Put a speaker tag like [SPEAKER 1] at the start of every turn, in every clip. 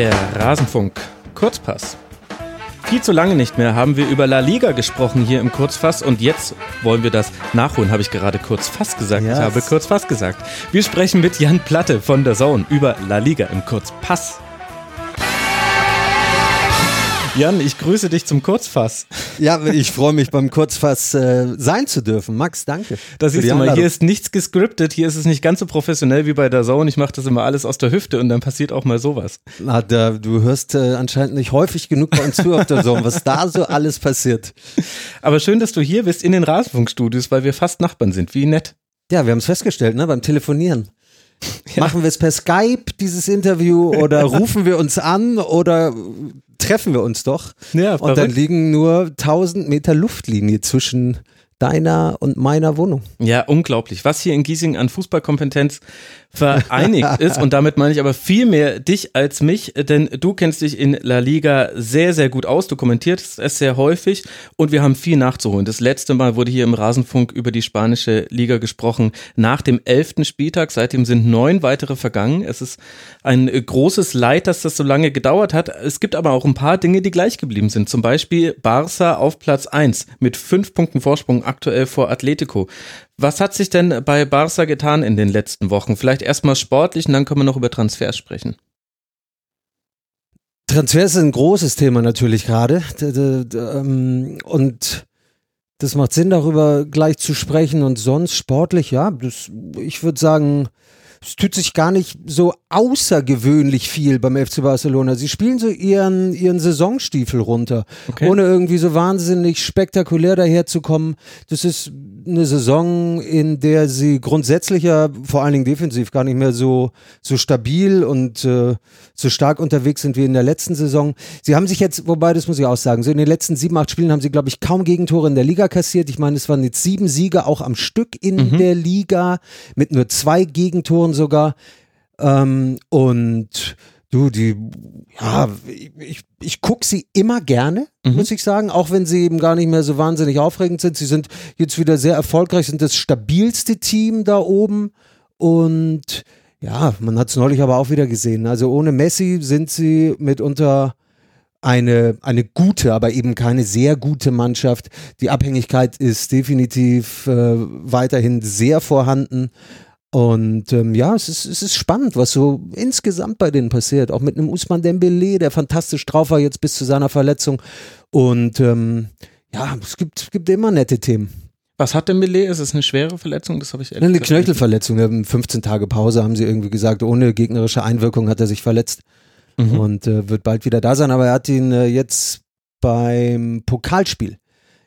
[SPEAKER 1] Der Rasenfunk Kurzpass. Viel zu lange nicht mehr haben wir über La Liga gesprochen hier im Kurzfass und jetzt wollen wir das nachholen, habe ich gerade kurz fast gesagt. Yes. Ich habe kurz fast gesagt. Wir sprechen mit Jan Platte von der Zone über La Liga im Kurzpass. Jan, ich grüße dich zum Kurzfass.
[SPEAKER 2] Ja, ich freue mich beim Kurzfass äh, sein zu dürfen. Max, danke.
[SPEAKER 1] Da siehst du mal, hier ist nichts gescriptet, hier ist es nicht ganz so professionell wie bei der Zone. Ich mache das immer alles aus der Hüfte und dann passiert auch mal sowas.
[SPEAKER 2] Na, da, du hörst äh, anscheinend nicht häufig genug bei uns zu auf der Zone, was da so alles passiert.
[SPEAKER 1] Aber schön, dass du hier bist in den Rasenfunkstudios, weil wir fast Nachbarn sind. Wie nett.
[SPEAKER 2] Ja, wir haben es festgestellt, ne, beim Telefonieren. Ja. Machen wir es per Skype, dieses Interview, oder rufen wir uns an oder treffen wir uns doch. Ja, und dann liegen nur 1000 Meter Luftlinie zwischen deiner und meiner Wohnung.
[SPEAKER 1] Ja, unglaublich. Was hier in Giesing an Fußballkompetenz vereinigt ist. Und damit meine ich aber viel mehr dich als mich, denn du kennst dich in La Liga sehr, sehr gut aus. Du kommentierst es sehr häufig und wir haben viel nachzuholen. Das letzte Mal wurde hier im Rasenfunk über die spanische Liga gesprochen nach dem elften Spieltag. Seitdem sind neun weitere vergangen. Es ist ein großes Leid, dass das so lange gedauert hat. Es gibt aber auch ein paar Dinge, die gleich geblieben sind. Zum Beispiel Barca auf Platz eins mit fünf Punkten Vorsprung aktuell vor Atletico. Was hat sich denn bei Barca getan in den letzten Wochen? Vielleicht erstmal sportlich und dann können wir noch über Transfers sprechen.
[SPEAKER 2] Transfers ist ein großes Thema natürlich gerade. Ähm, und das macht Sinn, darüber gleich zu sprechen. Und sonst sportlich, ja, das, ich würde sagen, es tut sich gar nicht so außergewöhnlich viel beim FC Barcelona. Sie spielen so ihren, ihren Saisonstiefel runter, okay. ohne irgendwie so wahnsinnig spektakulär daherzukommen. Das ist eine Saison, in der sie grundsätzlich ja vor allen Dingen defensiv gar nicht mehr so, so stabil und äh, so stark unterwegs sind wie in der letzten Saison. Sie haben sich jetzt, wobei, das muss ich auch sagen, so in den letzten sieben, acht Spielen haben sie, glaube ich, kaum Gegentore in der Liga kassiert. Ich meine, es waren jetzt sieben Siege auch am Stück in mhm. der Liga, mit nur zwei Gegentoren sogar. Ähm, und Du, die, ja, ich, ich gucke sie immer gerne, mhm. muss ich sagen, auch wenn sie eben gar nicht mehr so wahnsinnig aufregend sind. Sie sind jetzt wieder sehr erfolgreich, sind das stabilste Team da oben und ja, man hat es neulich aber auch wieder gesehen. Also ohne Messi sind sie mitunter eine, eine gute, aber eben keine sehr gute Mannschaft. Die Abhängigkeit ist definitiv äh, weiterhin sehr vorhanden. Und ähm, ja, es ist, es ist spannend, was so insgesamt bei denen passiert. Auch mit einem Usman Dembele, der fantastisch drauf war jetzt bis zu seiner Verletzung. Und ähm, ja, es gibt, es gibt immer nette Themen.
[SPEAKER 1] Was hat Dembele? Ist es eine schwere Verletzung? Das habe ich
[SPEAKER 2] Eine Knöchelverletzung. 15 Tage Pause haben sie irgendwie gesagt. Ohne gegnerische Einwirkung hat er sich verletzt mhm. und äh, wird bald wieder da sein. Aber er hat ihn äh, jetzt beim Pokalspiel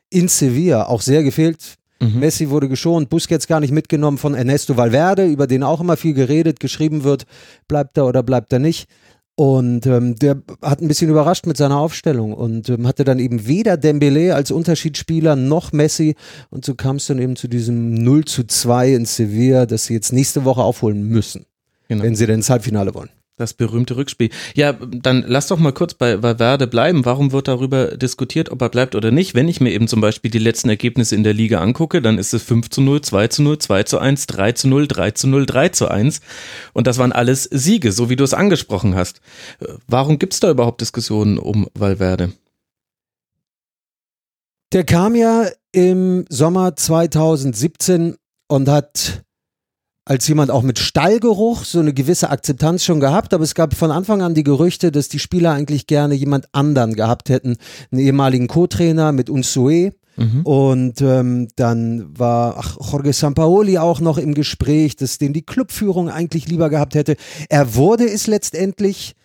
[SPEAKER 2] in Sevilla auch sehr gefehlt Mhm. Messi wurde geschont, Busquets gar nicht mitgenommen von Ernesto Valverde, über den auch immer viel geredet, geschrieben wird, bleibt er oder bleibt er nicht. Und ähm, der hat ein bisschen überrascht mit seiner Aufstellung und ähm, hatte dann eben weder Dembele als Unterschiedsspieler noch Messi. Und so kam es dann eben zu diesem 0 zu 2 in Sevilla, das sie jetzt nächste Woche aufholen müssen, genau. wenn sie denn ins Halbfinale wollen.
[SPEAKER 1] Das berühmte Rückspiel. Ja, dann lass doch mal kurz bei Valverde bleiben. Warum wird darüber diskutiert, ob er bleibt oder nicht? Wenn ich mir eben zum Beispiel die letzten Ergebnisse in der Liga angucke, dann ist es 5 zu 0, 2 zu 0, 2 zu 1, 3 zu 0, 3 zu 0, 3 zu 1. Und das waren alles Siege, so wie du es angesprochen hast. Warum gibt es da überhaupt Diskussionen um Valverde?
[SPEAKER 2] Der kam ja im Sommer 2017 und hat als jemand auch mit Stallgeruch so eine gewisse Akzeptanz schon gehabt, aber es gab von Anfang an die Gerüchte, dass die Spieler eigentlich gerne jemand anderen gehabt hätten, einen ehemaligen Co-Trainer mit Unsue. Mhm. Und ähm, dann war ach, Jorge Sampaoli auch noch im Gespräch, dass den die Clubführung eigentlich lieber gehabt hätte. Er wurde es letztendlich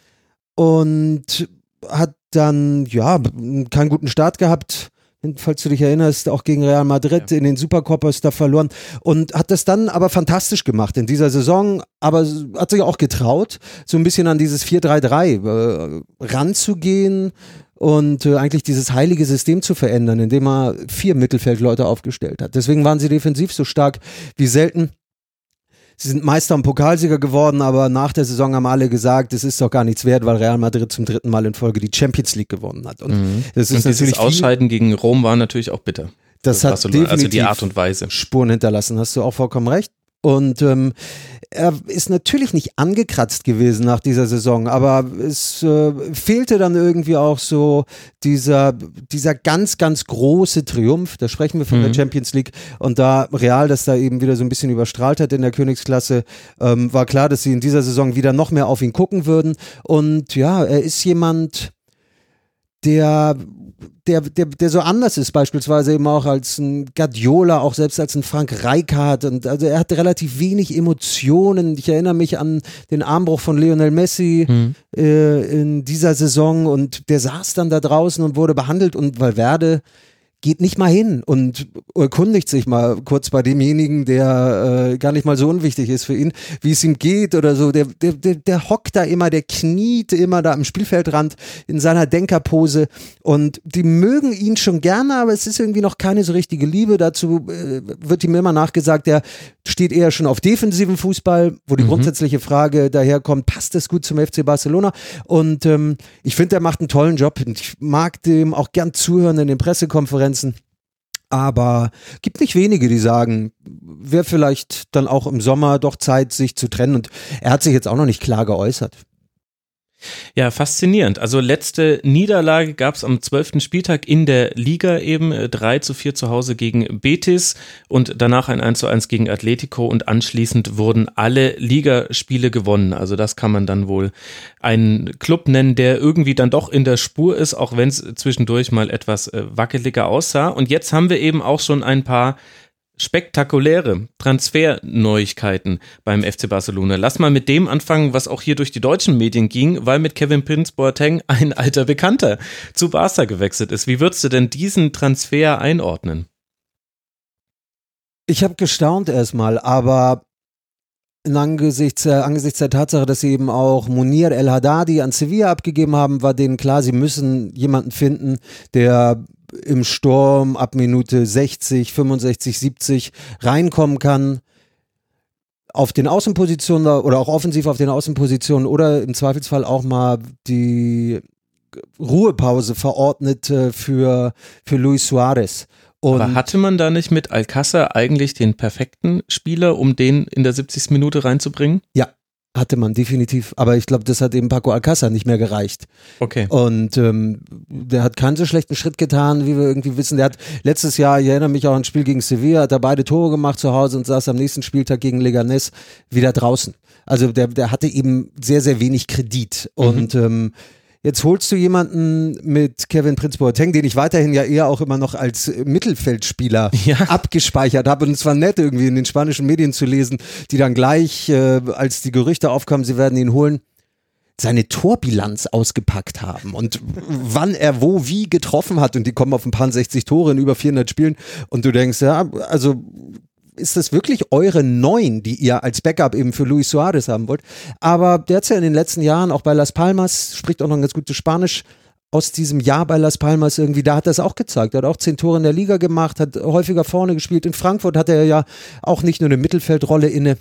[SPEAKER 2] und hat dann ja keinen guten Start gehabt falls du dich erinnerst, auch gegen Real Madrid ja. in den Supercopas da verloren und hat das dann aber fantastisch gemacht in dieser Saison, aber hat sich auch getraut, so ein bisschen an dieses 4-3-3 äh, ranzugehen und äh, eigentlich dieses heilige System zu verändern, indem er vier Mittelfeldleute aufgestellt hat. Deswegen waren sie defensiv so stark wie selten. Sie sind Meister und Pokalsieger geworden, aber nach der Saison haben alle gesagt, es ist doch gar nichts wert, weil Real Madrid zum dritten Mal in Folge die Champions League gewonnen hat.
[SPEAKER 1] Und mhm. das ist und natürlich Ausscheiden gegen Rom war natürlich auch bitter.
[SPEAKER 2] Das, das hat definitiv
[SPEAKER 1] also die Art und Weise
[SPEAKER 2] Spuren hinterlassen. Hast du auch vollkommen recht. Und ähm, er ist natürlich nicht angekratzt gewesen nach dieser Saison, aber es äh, fehlte dann irgendwie auch so dieser, dieser ganz, ganz große Triumph. Da sprechen wir von mhm. der Champions League und da Real das da eben wieder so ein bisschen überstrahlt hat in der Königsklasse, ähm, war klar, dass sie in dieser Saison wieder noch mehr auf ihn gucken würden. Und ja, er ist jemand, der der, der, der so anders ist, beispielsweise eben auch als ein Guardiola, auch selbst als ein Frank Rijkaard. Und also er hat relativ wenig Emotionen. Ich erinnere mich an den Armbruch von Lionel Messi mhm. äh, in dieser Saison und der saß dann da draußen und wurde behandelt und Valverde geht nicht mal hin und erkundigt sich mal kurz bei demjenigen, der äh, gar nicht mal so unwichtig ist für ihn, wie es ihm geht oder so. Der, der, der, der hockt da immer, der kniet immer da am Spielfeldrand in seiner Denkerpose und die mögen ihn schon gerne, aber es ist irgendwie noch keine so richtige Liebe. Dazu äh, wird ihm immer nachgesagt, der steht eher schon auf defensiven Fußball, wo die mhm. grundsätzliche Frage daherkommt, passt das gut zum FC Barcelona? Und ähm, ich finde, er macht einen tollen Job und ich mag dem auch gern zuhören in den Pressekonferenzen. Aber gibt nicht wenige, die sagen, wäre vielleicht dann auch im Sommer doch Zeit, sich zu trennen. Und er hat sich jetzt auch noch nicht klar geäußert.
[SPEAKER 1] Ja, faszinierend. Also letzte Niederlage gab es am 12. Spieltag in der Liga eben 3 äh, zu 4 zu Hause gegen Betis und danach ein 1 zu 1 gegen Atletico und anschließend wurden alle Ligaspiele gewonnen. Also das kann man dann wohl einen Club nennen, der irgendwie dann doch in der Spur ist, auch wenn es zwischendurch mal etwas äh, wackeliger aussah. Und jetzt haben wir eben auch schon ein paar spektakuläre Transferneuigkeiten beim FC Barcelona. Lass mal mit dem anfangen, was auch hier durch die deutschen Medien ging, weil mit Kevin Prince Boateng ein alter Bekannter zu Barca gewechselt ist. Wie würdest du denn diesen Transfer einordnen?
[SPEAKER 2] Ich habe gestaunt erstmal, aber angesichts, äh, angesichts der Tatsache, dass sie eben auch Munir El Haddadi an Sevilla abgegeben haben, war denen klar, sie müssen jemanden finden, der im Sturm ab Minute 60, 65, 70 reinkommen kann auf den Außenpositionen oder auch offensiv auf den Außenpositionen oder im Zweifelsfall auch mal die Ruhepause verordnet für, für Luis Suarez.
[SPEAKER 1] Und Aber hatte man da nicht mit Alcázar eigentlich den perfekten Spieler, um den in der 70. Minute reinzubringen?
[SPEAKER 2] Ja, hatte man definitiv, aber ich glaube, das hat eben Paco Alcázar nicht mehr gereicht.
[SPEAKER 1] Okay.
[SPEAKER 2] Und ähm, der hat keinen so schlechten Schritt getan, wie wir irgendwie wissen. Der hat letztes Jahr, ich erinnere mich auch an ein Spiel gegen Sevilla, hat er beide Tore gemacht zu Hause und saß am nächsten Spieltag gegen Leganés wieder draußen. Also der, der hatte eben sehr, sehr wenig Kredit. Mhm. Und ähm, Jetzt holst du jemanden mit Kevin Prince Boateng, den ich weiterhin ja eher auch immer noch als Mittelfeldspieler ja. abgespeichert habe. Und es war nett, irgendwie in den spanischen Medien zu lesen, die dann gleich, äh, als die Gerüchte aufkamen, sie werden ihn holen, seine Torbilanz ausgepackt haben und wann er wo wie getroffen hat und die kommen auf ein paar 60 Tore in über 400 Spielen und du denkst, ja, also ist das wirklich eure Neun, die ihr als Backup eben für Luis Suarez haben wollt. Aber der hat ja in den letzten Jahren auch bei Las Palmas, spricht auch noch ein ganz gutes Spanisch, aus diesem Jahr bei Las Palmas irgendwie, da hat er es auch gezeigt. Er hat auch zehn Tore in der Liga gemacht, hat häufiger vorne gespielt. In Frankfurt hat er ja auch nicht nur eine Mittelfeldrolle inne.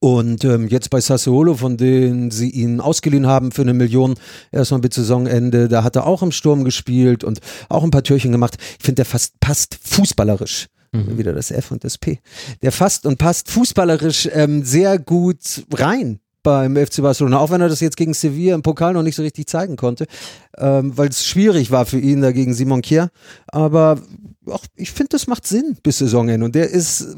[SPEAKER 2] Und ähm, jetzt bei Sassuolo, von denen sie ihn ausgeliehen haben für eine Million, erstmal bis Saisonende, da hat er auch im Sturm gespielt und auch ein paar Türchen gemacht. Ich finde, der fast passt fußballerisch Mhm. Wieder das F und das P. Der fasst und passt fußballerisch ähm, sehr gut rein beim FC Barcelona, auch wenn er das jetzt gegen Sevilla im Pokal noch nicht so richtig zeigen konnte, ähm, weil es schwierig war für ihn da gegen Simon Kier. Aber auch, ich finde, das macht Sinn bis Saisonende. Und der ist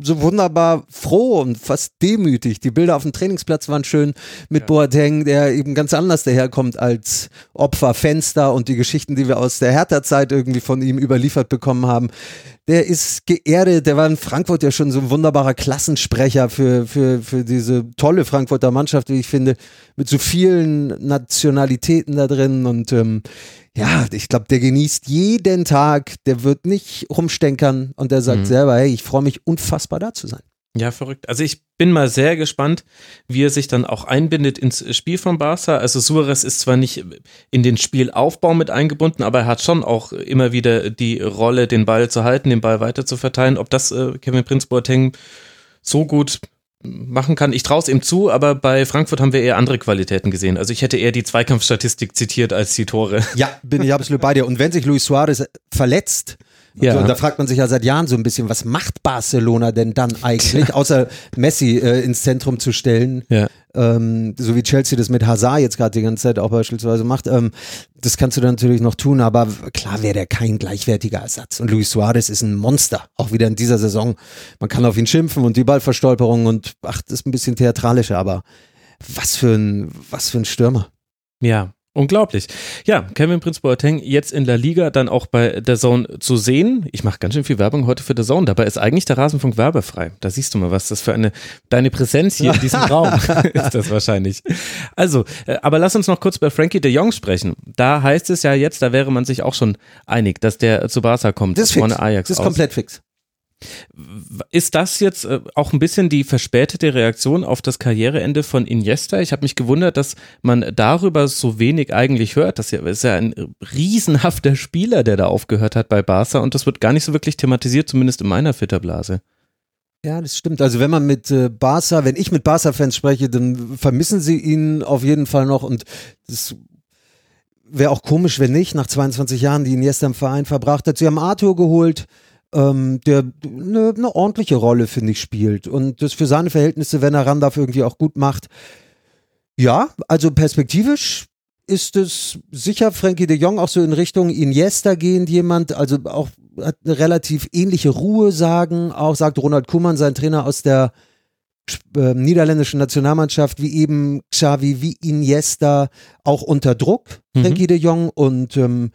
[SPEAKER 2] so wunderbar froh und fast demütig. Die Bilder auf dem Trainingsplatz waren schön mit ja. Boateng, der eben ganz anders daherkommt als Opfer Fenster und die Geschichten, die wir aus der Hertha-Zeit irgendwie von ihm überliefert bekommen haben. Der ist geerdet, der war in Frankfurt ja schon so ein wunderbarer Klassensprecher für, für, für diese tolle Frankfurter Mannschaft, wie ich finde, mit so vielen Nationalitäten da drin und ähm, ja, ich glaube, der genießt jeden Tag, der wird nicht rumstenkern und der sagt mhm. selber, hey, ich freue mich unfassbar da zu sein.
[SPEAKER 1] Ja, verrückt. Also ich bin mal sehr gespannt, wie er sich dann auch einbindet ins Spiel von Barca. Also Suarez ist zwar nicht in den Spielaufbau mit eingebunden, aber er hat schon auch immer wieder die Rolle, den Ball zu halten, den Ball weiter zu verteilen. Ob das äh, Kevin Prince Boateng so gut machen kann. Ich traue es ihm zu, aber bei Frankfurt haben wir eher andere Qualitäten gesehen. Also ich hätte eher die Zweikampfstatistik zitiert als die Tore.
[SPEAKER 2] Ja, bin ich absolut bei dir. Und wenn sich Luis Suarez verletzt, Ja. Und da fragt man sich ja seit Jahren so ein bisschen, was macht Barcelona denn dann eigentlich, außer Messi äh, ins Zentrum zu stellen, ja. ähm, so wie Chelsea das mit Hazard jetzt gerade die ganze Zeit auch beispielsweise macht. Ähm, das kannst du dann natürlich noch tun, aber klar wäre der kein gleichwertiger Ersatz. Und Luis Suarez ist ein Monster, auch wieder in dieser Saison. Man kann auf ihn schimpfen und die Ballverstolperung und ach, das ist ein bisschen theatralischer, aber was für ein, was für ein Stürmer.
[SPEAKER 1] Ja, Unglaublich. Ja, Kevin Prince Boateng jetzt in der Liga dann auch bei der Zone zu sehen. Ich mache ganz schön viel Werbung heute für der Zone. Dabei ist eigentlich der Rasenfunk werbefrei. Da siehst du mal, was das für eine deine Präsenz hier in diesem Raum ist das wahrscheinlich. Also, äh, aber lass uns noch kurz bei Frankie de Jong sprechen. Da heißt es ja jetzt, da wäre man sich auch schon einig, dass der zu Barca kommt.
[SPEAKER 2] Das ist fix. Ajax das ist aus. komplett fix.
[SPEAKER 1] Ist das jetzt äh, auch ein bisschen die verspätete Reaktion auf das Karriereende von Iniesta? Ich habe mich gewundert, dass man darüber so wenig eigentlich hört. Das ist ja ein riesenhafter Spieler, der da aufgehört hat bei Barca und das wird gar nicht so wirklich thematisiert, zumindest in meiner Filterblase.
[SPEAKER 2] Ja, das stimmt. Also wenn man mit äh, Barca, wenn ich mit Barca-Fans spreche, dann vermissen sie ihn auf jeden Fall noch und das wäre auch komisch, wenn nicht, nach 22 Jahren, die Iniesta im Verein verbracht hat. Sie haben Arthur geholt, ähm, der eine ne ordentliche Rolle, finde ich, spielt und das für seine Verhältnisse, wenn er Randolph irgendwie auch gut macht. Ja, also perspektivisch ist es sicher Frankie de Jong auch so in Richtung Iniesta gehend jemand, also auch hat eine relativ ähnliche Ruhe sagen, auch sagt Ronald Kuhmann, sein Trainer aus der äh, niederländischen Nationalmannschaft, wie eben Xavi, wie Iniesta, auch unter Druck, Frankie mhm. de Jong und ähm,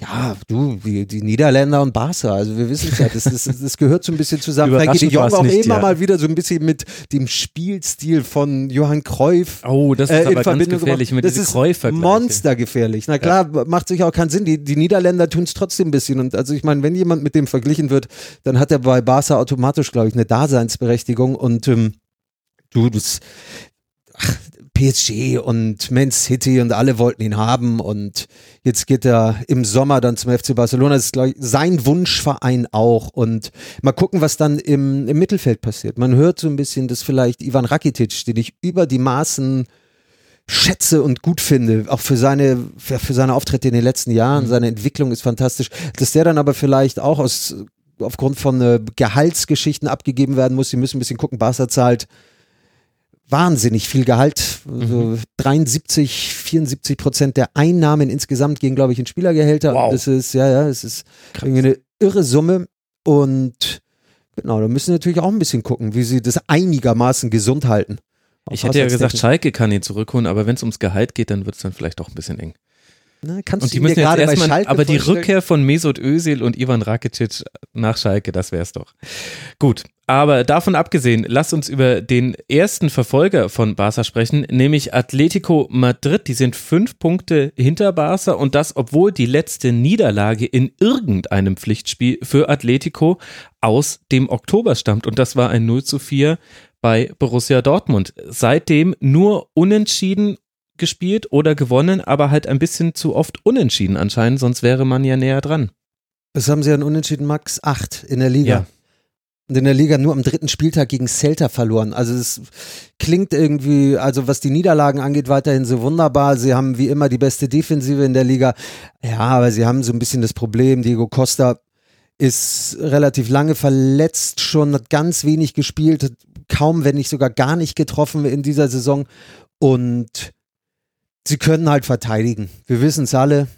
[SPEAKER 2] ja, du, die, die Niederländer und Barca, also wir wissen es ja, das, das, das gehört so ein bisschen zusammen. Frankie de Jong auch nicht, immer ja. mal wieder so ein bisschen mit dem Spielstil von Johann Cruyff.
[SPEAKER 1] Oh, das ist äh, aber ganz gefährlich mit
[SPEAKER 2] Das ist monstergefährlich. Na klar, ja. macht sich auch keinen Sinn. Die, die Niederländer tun es trotzdem ein bisschen. Und also ich meine, wenn jemand mit dem verglichen wird, dann hat er bei Barca automatisch, glaube ich, eine Daseinsberechtigung. Und ähm, du, das, ach, PSG und Man City und alle wollten ihn haben und jetzt geht er im Sommer dann zum FC Barcelona. Das ist ich, sein Wunschverein auch und mal gucken, was dann im, im Mittelfeld passiert. Man hört so ein bisschen, dass vielleicht Ivan Rakitic, den ich über die Maßen schätze und gut finde, auch für seine, für, für seine Auftritte in den letzten Jahren, mhm. seine Entwicklung ist fantastisch, dass der dann aber vielleicht auch aus aufgrund von äh, Gehaltsgeschichten abgegeben werden muss. Sie müssen ein bisschen gucken, Barca zahlt wahnsinnig viel Gehalt. Mhm. 73, 74 Prozent der Einnahmen insgesamt gehen, glaube ich, in Spielergehälter. Wow. Das ist, ja, ja, es ist irgendwie eine irre Summe. Und genau, da müssen sie natürlich auch ein bisschen gucken, wie sie das einigermaßen gesund halten.
[SPEAKER 1] Ich hätte ja gesagt, Schalke kann ihn zurückholen, aber wenn es ums Gehalt geht, dann wird es dann vielleicht auch ein bisschen eng.
[SPEAKER 2] Na, kannst
[SPEAKER 1] und die müssen jetzt erstmal, aber die Rückkehr von Mesut Özil und Ivan Rakitic nach Schalke, das wär's doch. Gut, aber davon abgesehen, lass uns über den ersten Verfolger von Barca sprechen, nämlich Atletico Madrid. Die sind fünf Punkte hinter Barca und das, obwohl die letzte Niederlage in irgendeinem Pflichtspiel für Atletico aus dem Oktober stammt. Und das war ein 0 zu 4 bei Borussia Dortmund. Seitdem nur unentschieden gespielt oder gewonnen, aber halt ein bisschen zu oft unentschieden anscheinend, sonst wäre man ja näher dran.
[SPEAKER 2] Das haben sie an Unentschieden Max 8 in der Liga. Ja. Und in der Liga nur am dritten Spieltag gegen Celta verloren. Also es klingt irgendwie, also was die Niederlagen angeht, weiterhin so wunderbar. Sie haben wie immer die beste Defensive in der Liga. Ja, aber sie haben so ein bisschen das Problem, Diego Costa ist relativ lange verletzt, schon hat ganz wenig gespielt, kaum, wenn nicht sogar gar nicht getroffen in dieser Saison. Und sie können halt verteidigen. Wir wissen es alle.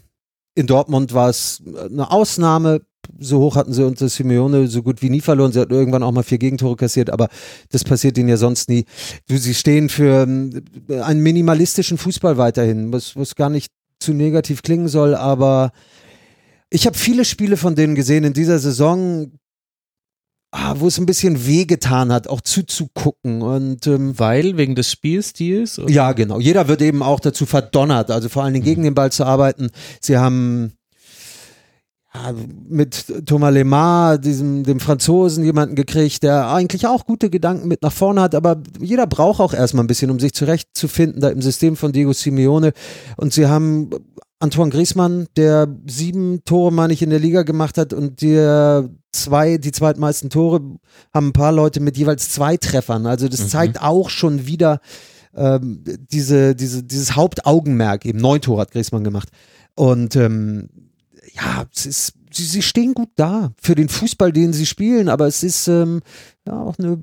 [SPEAKER 2] In Dortmund war es eine Ausnahme. So hoch hatten sie unter Simeone so gut wie nie verloren. Sie hatten irgendwann auch mal vier Gegentore kassiert, aber das passiert ihnen ja sonst nie. Sie stehen für ähm, einen minimalistischen Fußball weiterhin, was, was gar nicht zu negativ klingen soll, aber ich habe viele Spiele von denen gesehen in dieser Saison, ah, wo es ein bisschen wehgetan hat, auch zuzugucken. Und, ähm,
[SPEAKER 1] Weil, wegen des Spielstils?
[SPEAKER 2] Oder? Ja, genau. Jeder wird eben auch dazu verdonnert, also vor allen Dingen gegen mhm. den Ball zu arbeiten. Sie haben ja, mit Thomas Lemar, diesem, dem Franzosen, jemanden gekriegt, der eigentlich auch gute Gedanken mit nach vorne hat, aber jeder braucht auch erstmal ein bisschen, um sich zurechtzufinden, da im System von Diego Simeone. Und sie haben Antoine Griezmann, der sieben Tore, meine ich, in der Liga gemacht hat und der zwei, die zweitmeisten Tore haben ein paar Leute mit jeweils zwei Treffern. Also das mhm. zeigt auch schon wieder ähm, diese, diese, dieses Hauptaugenmerk. Eben neun Tore hat Griezmann gemacht. Und ähm, ja, es ist sie, sie stehen gut da für den Fußball, den sie spielen, aber es ist ähm, ja auch eine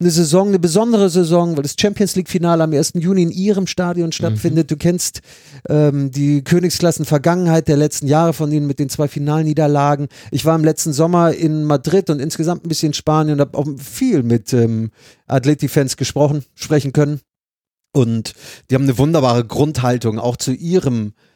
[SPEAKER 2] eine Saison, eine besondere Saison, weil das Champions League-Finale am 1. Juni in ihrem Stadion stattfindet. Mhm. Du kennst ähm, die Königsklassen-Vergangenheit der letzten Jahre von ihnen mit den zwei Finalniederlagen. Ich war im letzten Sommer in Madrid und insgesamt ein bisschen in Spanien und habe auch viel mit ähm, Atleti-Fans gesprochen, sprechen können. Und die haben eine wunderbare Grundhaltung auch zu ihrem äh,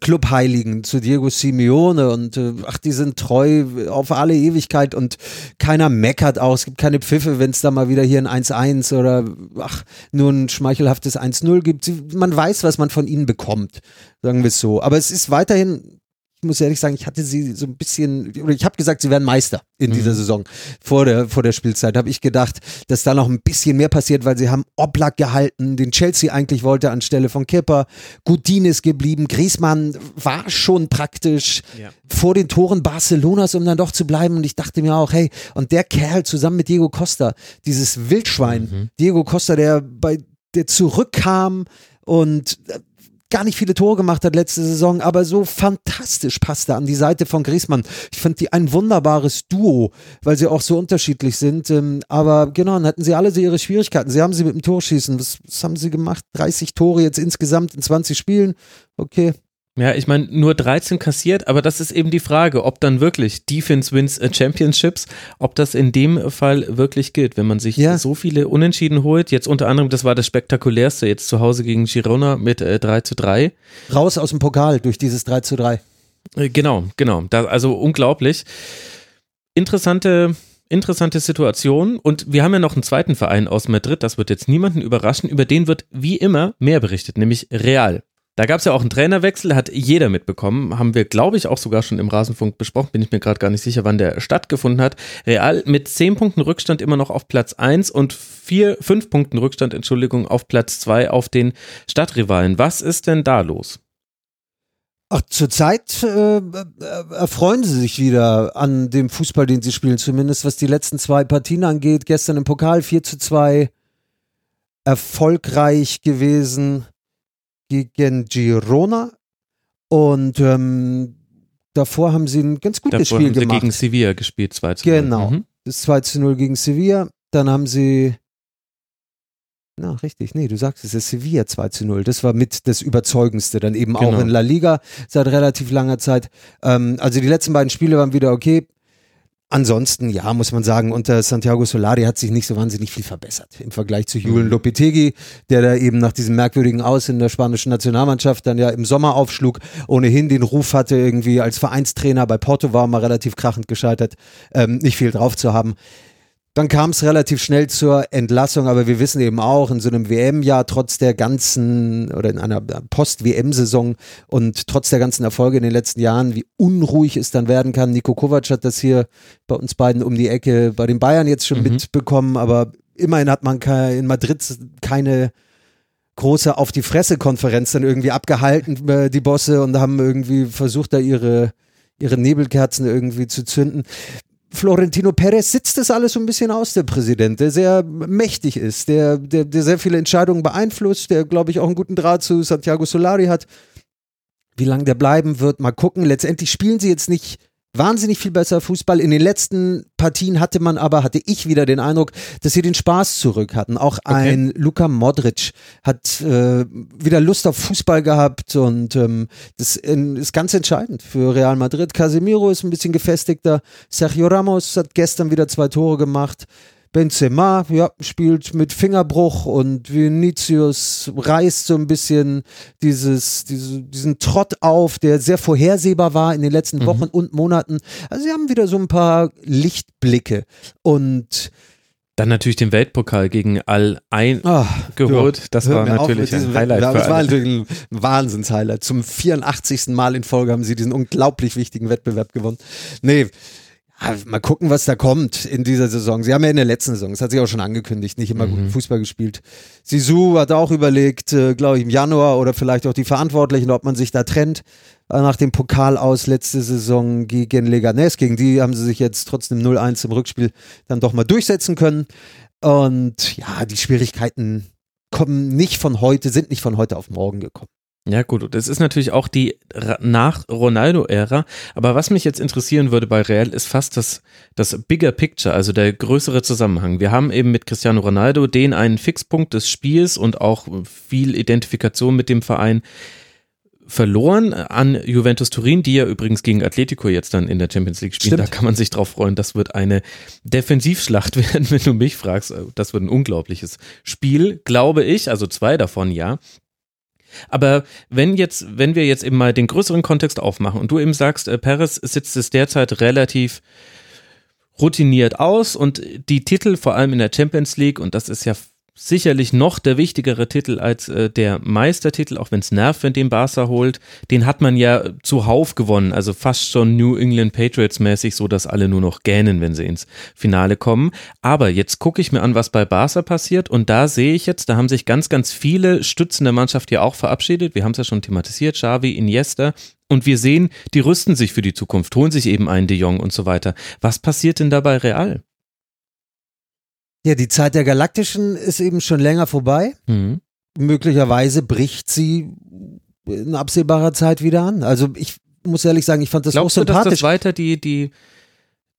[SPEAKER 2] Clubheiligen zu Diego Simeone und äh, ach, die sind treu auf alle Ewigkeit und keiner meckert auch. Es gibt keine Pfiffe, wenn es da mal wieder hier ein 1-1 oder ach, nur ein schmeichelhaftes 1-0 gibt. Man weiß, was man von ihnen bekommt, sagen wir es so. Aber es ist weiterhin muss ehrlich sagen, ich hatte sie so ein bisschen, oder ich habe gesagt, sie werden Meister in mhm. dieser Saison. Vor der, vor der Spielzeit habe ich gedacht, dass da noch ein bisschen mehr passiert, weil sie haben Oblak gehalten, den Chelsea eigentlich wollte anstelle von Kipper. Gudin ist geblieben, Griezmann war schon praktisch ja. vor den Toren Barcelonas, um dann doch zu bleiben. Und ich dachte mir auch, hey, und der Kerl zusammen mit Diego Costa, dieses Wildschwein, mhm. Diego Costa, der bei der zurückkam und gar nicht viele Tore gemacht hat letzte Saison, aber so fantastisch passte an die Seite von Griezmann. Ich fand die ein wunderbares Duo, weil sie auch so unterschiedlich sind. Ähm, aber genau, dann hatten sie alle so ihre Schwierigkeiten. Sie haben sie mit dem Torschießen, was, was haben sie gemacht? 30 Tore jetzt insgesamt in 20 Spielen. Okay,
[SPEAKER 1] ja, ich meine, nur 13 kassiert, aber das ist eben die Frage, ob dann wirklich Defense wins Championships, ob das in dem Fall wirklich gilt, wenn man sich ja. so viele Unentschieden holt. Jetzt unter anderem, das war das spektakulärste, jetzt zu Hause gegen Girona mit äh, 3 zu 3.
[SPEAKER 2] Raus aus dem Pokal durch dieses 3 zu 3.
[SPEAKER 1] Äh, genau, genau. Da, also unglaublich. Interessante interessante Situation. Und wir haben ja noch einen zweiten Verein aus Madrid, das wird jetzt niemanden überraschen, über den wird wie immer mehr berichtet, nämlich Real. Da gab es ja auch einen Trainerwechsel, hat jeder mitbekommen. Haben wir, glaube ich, auch sogar schon im Rasenfunk besprochen. Bin ich mir gerade gar nicht sicher, wann der stattgefunden hat. Real mit zehn Punkten Rückstand immer noch auf Platz eins und vier, fünf Punkten Rückstand, Entschuldigung, auf Platz zwei auf den Stadtrivalen. Was ist denn da los?
[SPEAKER 2] Ach, zurzeit äh, erfreuen sie sich wieder an dem Fußball, den sie spielen, zumindest was die letzten zwei Partien angeht. Gestern im Pokal 4 zu 2 erfolgreich gewesen gegen Girona und ähm, davor haben sie ein ganz gutes davor Spiel haben sie gemacht.
[SPEAKER 1] gegen Sevilla gespielt, 2
[SPEAKER 2] zu 0. Genau, mhm. das 2 zu 0 gegen Sevilla. Dann haben sie, na richtig, nee, du sagst es ist Sevilla 2 zu 0. Das war mit das Überzeugendste, dann eben genau. auch in La Liga seit relativ langer Zeit. Ähm, also die letzten beiden Spiele waren wieder okay. Ansonsten, ja, muss man sagen, unter Santiago Solari hat sich nicht so wahnsinnig viel verbessert im Vergleich zu Julen mhm. Lopetegui, der da eben nach diesem merkwürdigen Aus in der spanischen Nationalmannschaft dann ja im Sommer aufschlug, ohnehin den Ruf hatte, irgendwie als Vereinstrainer bei Porto war mal relativ krachend gescheitert, ähm, nicht viel drauf zu haben. Dann kam es relativ schnell zur Entlassung, aber wir wissen eben auch, in so einem WM-Jahr, trotz der ganzen oder in einer Post-WM-Saison und trotz der ganzen Erfolge in den letzten Jahren, wie unruhig es dann werden kann. Nico Kovac hat das hier bei uns beiden um die Ecke bei den Bayern jetzt schon mhm. mitbekommen, aber immerhin hat man in Madrid keine große auf die Fresse-Konferenz dann irgendwie abgehalten, äh, die Bosse, und haben irgendwie versucht, da ihre ihre Nebelkerzen irgendwie zu zünden. Florentino Perez sitzt das alles so ein bisschen aus, der Präsident, der sehr mächtig ist, der, der, der sehr viele Entscheidungen beeinflusst, der, glaube ich, auch einen guten Draht zu Santiago Solari hat. Wie lange der bleiben wird, mal gucken. Letztendlich spielen sie jetzt nicht wahnsinnig viel besser Fußball. In den letzten Partien hatte man aber, hatte ich wieder den Eindruck, dass sie den Spaß zurück hatten. Auch okay. ein Luka Modric hat äh, wieder Lust auf Fußball gehabt und ähm, das ist ganz entscheidend für Real Madrid. Casemiro ist ein bisschen gefestigter. Sergio Ramos hat gestern wieder zwei Tore gemacht. Benzema, ja, spielt mit Fingerbruch und Vinicius reißt so ein bisschen dieses, diese, diesen Trott auf, der sehr vorhersehbar war in den letzten mhm. Wochen und Monaten. Also sie haben wieder so ein paar Lichtblicke und
[SPEAKER 1] dann natürlich den Weltpokal gegen All ein oh, geholt. Das war natürlich ein Highlight.
[SPEAKER 2] Ja, das war natürlich ein Wahnsinns-Highlight. Zum 84. Mal in Folge haben sie diesen unglaublich wichtigen Wettbewerb gewonnen. Nee, mal gucken, was da kommt in dieser Saison. Sie haben ja in der letzten Saison, das hat sich auch schon angekündigt, nicht immer mhm. guten Fußball gespielt. Sisu hat auch überlegt, äh, glaube ich, im Januar oder vielleicht auch die Verantwortlichen, ob man sich da trennt. Äh, nach dem Pokal aus letzte Saison gegen Leganés. Gegen die haben sie sich jetzt trotzdem 0-1 im Rückspiel dann doch mal durchsetzen können. Und ja, die Schwierigkeiten kommen nicht von heute, sind nicht von heute auf morgen gekommen.
[SPEAKER 1] Ja, gut, das ist natürlich auch die nach Ronaldo-Ära. Aber was mich jetzt interessieren würde bei Real ist fast das, das Bigger Picture, also der größere Zusammenhang. Wir haben eben mit Cristiano Ronaldo den einen Fixpunkt des Spiels und auch viel Identifikation mit dem Verein verloren an Juventus Turin, die ja übrigens gegen Atletico jetzt dann in der Champions League spielen. Stimmt. Da kann man sich drauf freuen. Das wird eine Defensivschlacht werden, wenn du mich fragst. Das wird ein unglaubliches Spiel, glaube ich. Also zwei davon, ja. Aber wenn jetzt, wenn wir jetzt eben mal den größeren Kontext aufmachen und du eben sagst, äh, Perez sitzt es derzeit relativ routiniert aus und die Titel vor allem in der Champions League und das ist ja sicherlich noch der wichtigere Titel als äh, der Meistertitel, auch wenn es nervt, wenn den Barca holt. Den hat man ja zuhauf gewonnen, also fast schon New England Patriots mäßig, so dass alle nur noch gähnen, wenn sie ins Finale kommen. Aber jetzt gucke ich mir an, was bei Barca passiert und da sehe ich jetzt, da haben sich ganz, ganz viele Stützen der Mannschaft hier auch verabschiedet. Wir haben es ja schon thematisiert, Xavi, Iniesta. Und wir sehen, die rüsten sich für die Zukunft, holen sich eben einen De Jong und so weiter. Was passiert denn dabei real?
[SPEAKER 2] Ja, die Zeit der Galaktischen ist eben schon länger vorbei. Mhm. Möglicherweise bricht sie in absehbarer Zeit wieder an. Also ich muss ehrlich sagen, ich fand das
[SPEAKER 1] Glaubst
[SPEAKER 2] auch sympathisch. Du, dass
[SPEAKER 1] das weiter die, die,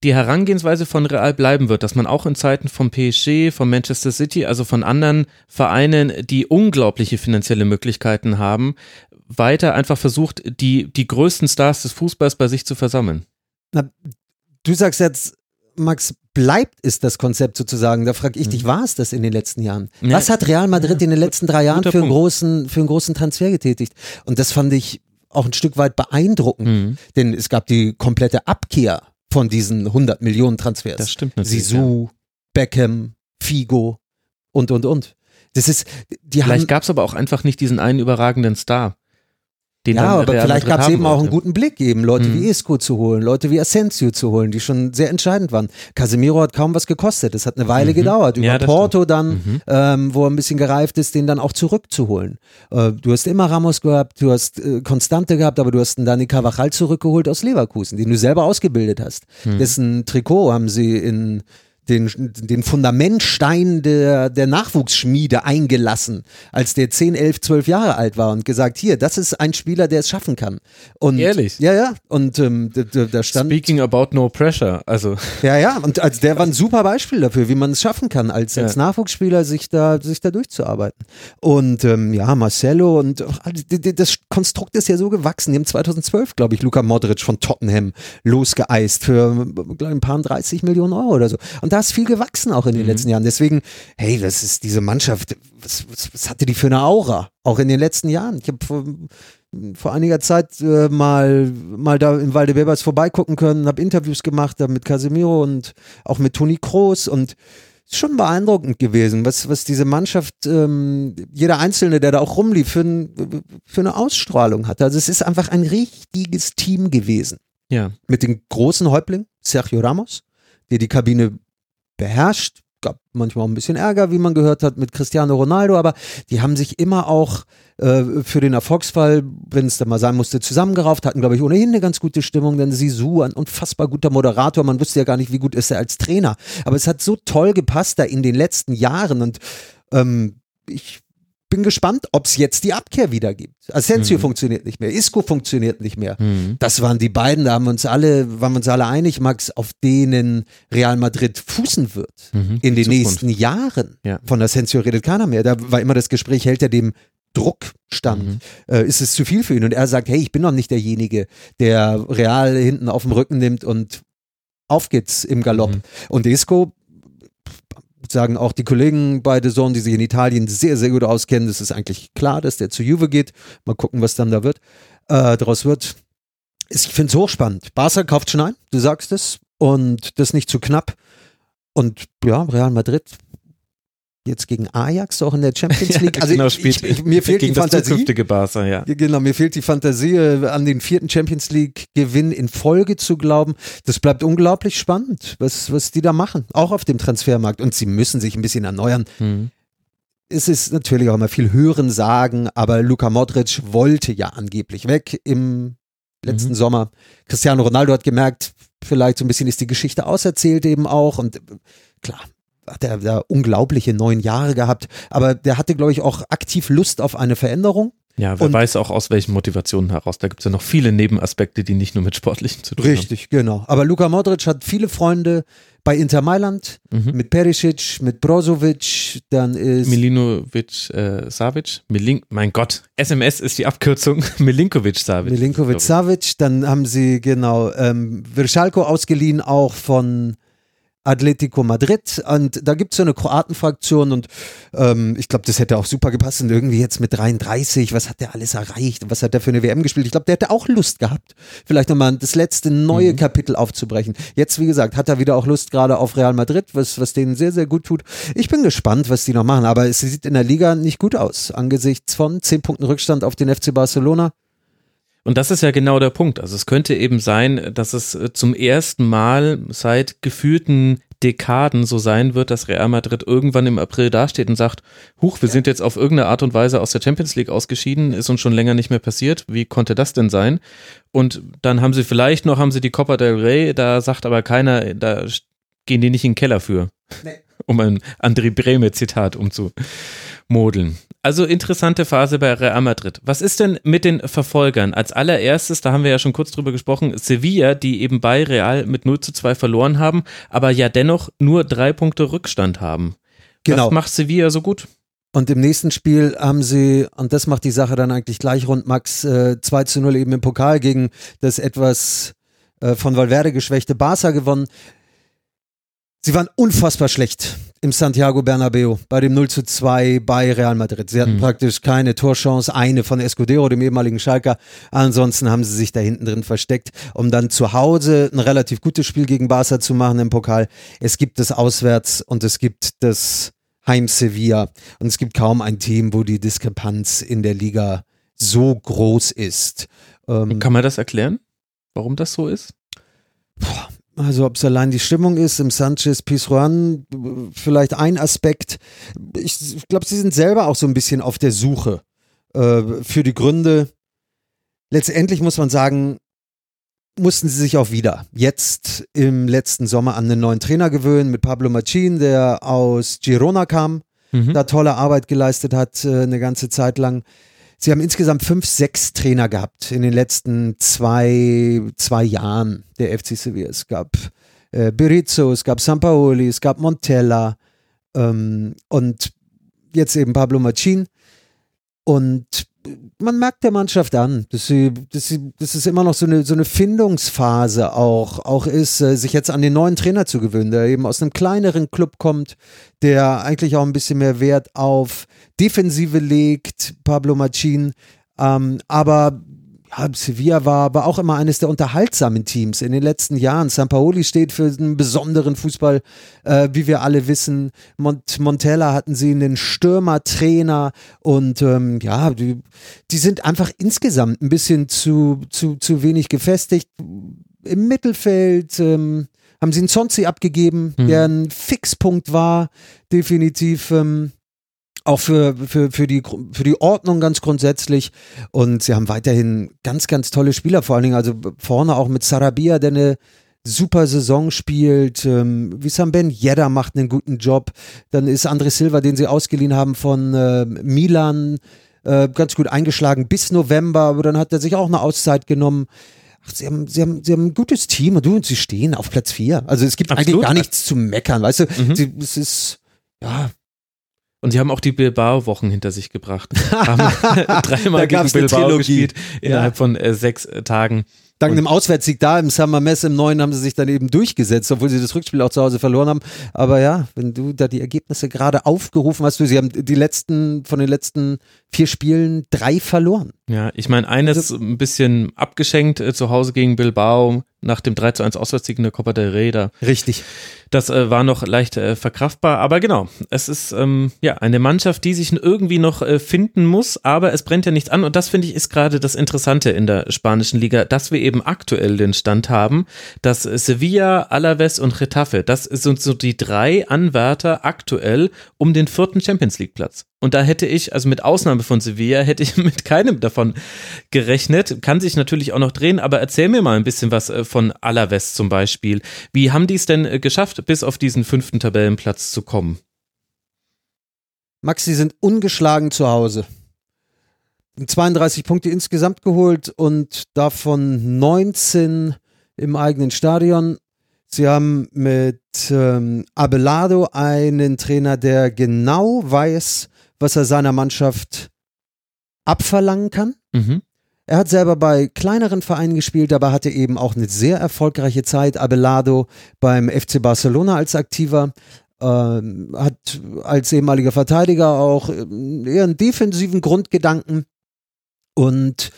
[SPEAKER 1] die Herangehensweise von Real bleiben wird, dass man auch in Zeiten von PSG, von Manchester City, also von anderen Vereinen, die unglaubliche finanzielle Möglichkeiten haben, weiter einfach versucht, die, die größten Stars des Fußballs bei sich zu versammeln?
[SPEAKER 2] Na, du sagst jetzt, Max, bleibt ist das Konzept sozusagen. Da frage ich dich, mhm. war es das in den letzten Jahren? Ja. Was hat Real Madrid in den letzten drei Jahren für einen, großen, für einen großen Transfer getätigt? Und das fand ich auch ein Stück weit beeindruckend, mhm. denn es gab die komplette Abkehr von diesen 100 Millionen Transfers.
[SPEAKER 1] Das stimmt natürlich.
[SPEAKER 2] Sisu, ja. Beckham, Figo und, und, und. Das ist, die
[SPEAKER 1] Vielleicht gab es aber auch einfach nicht diesen einen überragenden Star
[SPEAKER 2] ja, aber vielleicht gab es eben auch einen guten Blick, eben Leute mhm. wie Isco zu holen, Leute wie Asensio zu holen, die schon sehr entscheidend waren. Casemiro hat kaum was gekostet. Es hat eine Weile mhm. gedauert. Über ja, Porto stimmt. dann, mhm. ähm, wo er ein bisschen gereift ist, den dann auch zurückzuholen. Äh, du hast immer Ramos gehabt, du hast äh, Konstante gehabt, aber du hast einen Dani Carvajal zurückgeholt aus Leverkusen, den du selber ausgebildet hast. Mhm. Dessen Trikot haben sie in den, den Fundamentstein der, der Nachwuchsschmiede eingelassen, als der 10, 11, 12 Jahre alt war und gesagt, hier, das ist ein Spieler, der es schaffen kann. Und,
[SPEAKER 1] Ehrlich?
[SPEAKER 2] Ja, ja. Und ähm, da, da stand.
[SPEAKER 1] Speaking about no pressure, also.
[SPEAKER 2] Ja, ja. Und als der war ein super Beispiel dafür, wie man es schaffen kann, als, ja. als Nachwuchsspieler sich da, sich da durchzuarbeiten. Und ähm, ja, Marcelo und das Konstrukt ist ja so gewachsen. Die haben 2012, glaube ich, Luka Modric von Tottenham losgeeist für glaub, ein paar 30 Millionen Euro oder so. Und da ist viel gewachsen auch in den mhm. letzten Jahren. Deswegen, hey, was ist diese Mannschaft, was, was, was, hatte die für eine Aura? Auch in den letzten Jahren. Ich habe vor, vor, einiger Zeit äh, mal, mal da in Waldebebers vorbeigucken können, habe Interviews gemacht da mit Casemiro und auch mit Toni Kroos und ist schon beeindruckend gewesen, was, was diese Mannschaft, ähm, jeder Einzelne, der da auch rumlief, für, ein, für eine Ausstrahlung hatte. Also es ist einfach ein richtiges Team gewesen.
[SPEAKER 1] Ja.
[SPEAKER 2] Mit dem großen Häuptling, Sergio Ramos, der die Kabine beherrscht. Gab manchmal auch ein bisschen Ärger, wie man gehört hat, mit Cristiano Ronaldo, aber die haben sich immer auch äh, für den Erfolgsfall, wenn es da mal sein musste, zusammengerauft, hatten, glaube ich, ohnehin eine ganz gute Stimmung. Denn Sisu, ein unfassbar guter Moderator, man wusste ja gar nicht, wie gut ist er als Trainer. Aber es hat so toll gepasst da in den letzten Jahren und ähm, ich bin gespannt, ob es jetzt die Abkehr wieder gibt. Asensio mhm. funktioniert nicht mehr, Isco funktioniert nicht mehr. Mhm. Das waren die beiden, da haben wir uns alle, waren wir uns alle einig, Max, auf denen Real Madrid fußen wird mhm. in den Zukunft. nächsten Jahren. Ja. Von Asensio redet keiner mehr. Da war immer das Gespräch, hält er dem Druck stand. Mhm. Äh, ist es zu viel für ihn? Und er sagt, hey, ich bin noch nicht derjenige, der Real hinten auf dem Rücken nimmt und auf geht's im Galopp. Mhm. Und Isco sagen auch die Kollegen bei The Zone, die sich in Italien sehr, sehr gut auskennen, das ist eigentlich klar, dass der zu Juve geht. Mal gucken, was dann da wird, äh, daraus wird. Ich finde es hochspannend. Barca kauft schon ein, du sagst es, und das nicht zu knapp. Und ja, Real Madrid jetzt gegen Ajax auch in der Champions League.
[SPEAKER 1] Also genau, ich, ich, mir fehlt die Fantasie. Barca, ja.
[SPEAKER 2] Genau, mir fehlt die Fantasie, äh, an den vierten Champions League Gewinn in Folge zu glauben. Das bleibt unglaublich spannend, was, was die da machen, auch auf dem Transfermarkt. Und sie müssen sich ein bisschen erneuern. Mhm. Es ist natürlich auch immer viel Hören sagen, aber Luka Modric wollte ja angeblich weg im letzten mhm. Sommer. Cristiano Ronaldo hat gemerkt, vielleicht so ein bisschen ist die Geschichte auserzählt eben auch und äh, klar, hat er da unglaubliche neun Jahre gehabt, aber der hatte, glaube ich, auch aktiv Lust auf eine Veränderung.
[SPEAKER 1] Ja, wer und, weiß auch aus welchen Motivationen heraus. Da gibt es ja noch viele Nebenaspekte, die nicht nur mit Sportlichen zu tun
[SPEAKER 2] richtig, haben. Richtig, genau. Aber Luka Modric hat viele Freunde bei Inter Mailand, mhm. mit Perisic, mit Brozovic, dann ist
[SPEAKER 1] Milinovic äh, Savic, Milink, mein Gott, SMS ist die Abkürzung Milinkovic Savic.
[SPEAKER 2] Milinkovic Savic, dann haben sie genau ähm, Virchalko ausgeliehen, auch von Atletico Madrid und da gibt es so eine Kroatenfraktion und ähm, ich glaube, das hätte auch super gepasst und irgendwie jetzt mit 33, was hat der alles erreicht und was hat der für eine WM gespielt? Ich glaube, der hätte auch Lust gehabt, vielleicht nochmal das letzte neue mhm. Kapitel aufzubrechen. Jetzt, wie gesagt, hat er wieder auch Lust gerade auf Real Madrid, was, was denen sehr, sehr gut tut. Ich bin gespannt, was die noch machen, aber es sieht in der Liga nicht gut aus, angesichts von 10 Punkten Rückstand auf den FC Barcelona.
[SPEAKER 1] Und das ist ja genau der Punkt. Also es könnte eben sein, dass es äh, zum ersten Mal seit gefühlten Dekaden so sein wird, dass Real Madrid irgendwann im April dasteht und sagt, huch, wir ja. sind jetzt auf irgendeine Art und Weise aus der Champions League ausgeschieden, ist uns schon länger nicht mehr passiert. Wie konnte das denn sein? Und dann haben sie vielleicht noch, haben sie die Copa del Rey, da sagt aber keiner, da gehen die nicht in den Keller für. Nee. Um ein André Breme Zitat umzumodeln. Also interessante Phase bei Real Madrid. Was ist denn mit den Verfolgern? Als allererstes, da haben wir ja schon kurz drüber gesprochen, Sevilla, die eben bei Real mit 0 zu 2 verloren haben, aber ja dennoch nur drei Punkte Rückstand haben. Genau. Was macht Sevilla so gut?
[SPEAKER 2] Und im nächsten Spiel haben sie, und das macht die Sache dann eigentlich gleich rund, Max, äh, 2 zu 0 eben im Pokal gegen das etwas äh, von Valverde geschwächte Barca gewonnen. Sie waren unfassbar schlecht im Santiago Bernabeu bei dem 0 zu 2 bei Real Madrid. Sie hatten mhm. praktisch keine Torchance, eine von Escudero, dem ehemaligen Schalker. Ansonsten haben sie sich da hinten drin versteckt, um dann zu Hause ein relativ gutes Spiel gegen Barca zu machen im Pokal. Es gibt das Auswärts und es gibt das Heim Sevilla. Und es gibt kaum ein Team, wo die Diskrepanz in der Liga so groß ist.
[SPEAKER 1] Ähm, Kann man das erklären, warum das so ist?
[SPEAKER 2] Boah also ob es allein die Stimmung ist, im Sanchez Pizjuan vielleicht ein Aspekt. Ich glaube, sie sind selber auch so ein bisschen auf der Suche äh, für die Gründe. Letztendlich muss man sagen, mussten sie sich auch wieder jetzt im letzten Sommer an einen neuen Trainer gewöhnen mit Pablo Machin, der aus Girona kam, mhm. da tolle Arbeit geleistet hat äh, eine ganze Zeit lang. Sie haben insgesamt fünf, sechs Trainer gehabt in den letzten zwei, zwei Jahren der FC Sevilla. Es gab äh, Berizzo, es gab Sampaoli, es gab Montella ähm, und jetzt eben Pablo Machin. Und man merkt der Mannschaft an, dass sie, dass sie, dass es immer noch so eine, so eine Findungsphase auch, auch ist, äh, sich jetzt an den neuen Trainer zu gewöhnen, der eben aus einem kleineren Club kommt, der eigentlich auch ein bisschen mehr Wert auf Defensive legt, Pablo Machin, ähm, aber ja, Sevilla war aber auch immer eines der unterhaltsamen Teams in den letzten Jahren. Sampaoli steht für einen besonderen Fußball, äh, wie wir alle wissen. Mont Montella hatten sie einen Stürmertrainer und ähm, ja, die, die sind einfach insgesamt ein bisschen zu, zu, zu wenig gefestigt. Im Mittelfeld ähm, haben sie einen Sonzi abgegeben, mhm. der ein Fixpunkt war, definitiv. Ähm, auch für, für, für, die, für die Ordnung ganz grundsätzlich. Und sie haben weiterhin ganz, ganz tolle Spieler, vor allen Dingen also vorne auch mit Sarabia, der eine super Saison spielt. Ähm, Wissam Ben Yedda macht einen guten Job. Dann ist André Silva, den sie ausgeliehen haben von äh, Milan, äh, ganz gut eingeschlagen bis November, aber dann hat er sich auch eine Auszeit genommen. Ach, sie, haben, sie, haben, sie haben ein gutes Team und du und sie stehen auf Platz 4. Also es gibt Absolut. eigentlich gar nichts zu meckern, weißt du? Mhm. Sie, es ist, ja,
[SPEAKER 1] und sie haben auch die Bilbao-Wochen hinter sich gebracht. haben dreimal gegen Bilbao gespielt innerhalb ja. von äh, sechs äh, Tagen.
[SPEAKER 2] Dank einem Auswärtssieg da im Summer Mess im Neuen haben sie sich dann eben durchgesetzt, obwohl sie das Rückspiel auch zu Hause verloren haben. Aber ja, wenn du da die Ergebnisse gerade aufgerufen hast, sie haben die letzten, von den letzten vier Spielen drei verloren.
[SPEAKER 1] Ja, ich meine, eines also, ein bisschen abgeschenkt äh, zu Hause gegen Bilbao nach dem 3 zu 1 Auswärtssieg in der Copa del Rey. Da.
[SPEAKER 2] Richtig.
[SPEAKER 1] Das äh, war noch leicht äh, verkraftbar, aber genau, es ist ähm, ja eine Mannschaft, die sich irgendwie noch äh, finden muss, aber es brennt ja nichts an und das finde ich ist gerade das Interessante in der spanischen Liga, dass wir eben aktuell den Stand haben, dass Sevilla, Alaves und Getafe, das sind so die drei Anwärter aktuell um den vierten Champions League Platz. Und da hätte ich, also mit Ausnahme von Sevilla, hätte ich mit keinem davon gerechnet. Kann sich natürlich auch noch drehen, aber erzähl mir mal ein bisschen was äh, von Alaves zum Beispiel. Wie haben die es denn äh, geschafft, bis auf diesen fünften Tabellenplatz zu kommen?
[SPEAKER 2] Max, sie sind ungeschlagen zu Hause. 32 Punkte insgesamt geholt und davon 19 im eigenen Stadion. Sie haben mit ähm, Abelardo einen Trainer, der genau weiß, was er seiner Mannschaft abverlangen kann.
[SPEAKER 1] Mhm.
[SPEAKER 2] Er hat selber bei kleineren Vereinen gespielt, aber hatte eben auch eine sehr erfolgreiche Zeit. Abelardo beim FC Barcelona als Aktiver, ähm, hat als ehemaliger Verteidiger auch äh, eher einen defensiven Grundgedanken. Und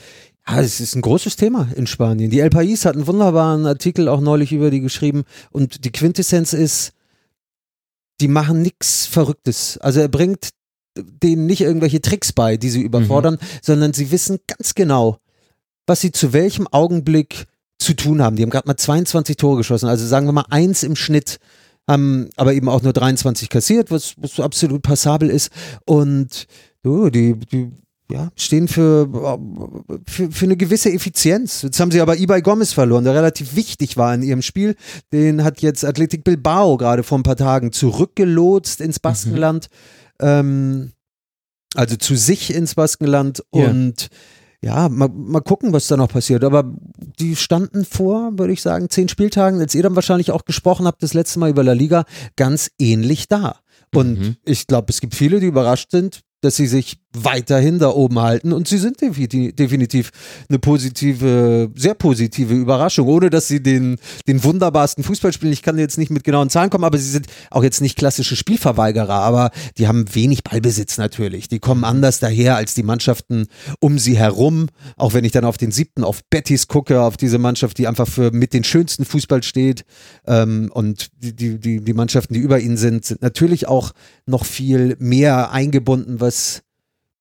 [SPEAKER 2] ja, es ist ein großes Thema in Spanien. Die El País hat einen wunderbaren Artikel auch neulich über die geschrieben. Und die Quintessenz ist, die machen nichts Verrücktes. Also er bringt denen nicht irgendwelche Tricks bei, die sie überfordern, mhm. sondern sie wissen ganz genau, was sie zu welchem Augenblick zu tun haben. Die haben gerade mal 22 Tore geschossen, also sagen wir mal eins im Schnitt, haben aber eben auch nur 23 kassiert, was, was absolut passabel ist. Und oh, die, die ja, stehen für, für, für eine gewisse Effizienz. Jetzt haben sie aber Ibai Gomez verloren, der relativ wichtig war in ihrem Spiel. Den hat jetzt Athletic Bilbao gerade vor ein paar Tagen zurückgelotst ins Baskenland. Mhm. Ähm, also zu sich ins Baskenland ja. und ja, mal, mal gucken, was da noch passiert. Aber die standen vor, würde ich sagen, zehn Spieltagen, als ihr dann wahrscheinlich auch gesprochen habt, das letzte Mal über La Liga, ganz ähnlich da. Und mhm. ich glaube, es gibt viele, die überrascht sind, dass sie sich weiterhin da oben halten und sie sind definitiv eine positive, sehr positive Überraschung, ohne dass sie den, den wunderbarsten Fußball spielen. Ich kann jetzt nicht mit genauen Zahlen kommen, aber sie sind auch jetzt nicht klassische Spielverweigerer, aber die haben wenig Ballbesitz natürlich. Die kommen anders daher als die Mannschaften um sie herum. Auch wenn ich dann auf den siebten, auf Bettys gucke, auf diese Mannschaft, die einfach für mit den schönsten Fußball steht ähm, und die, die, die, Mannschaften, die über ihnen sind, sind natürlich auch noch viel mehr eingebunden, was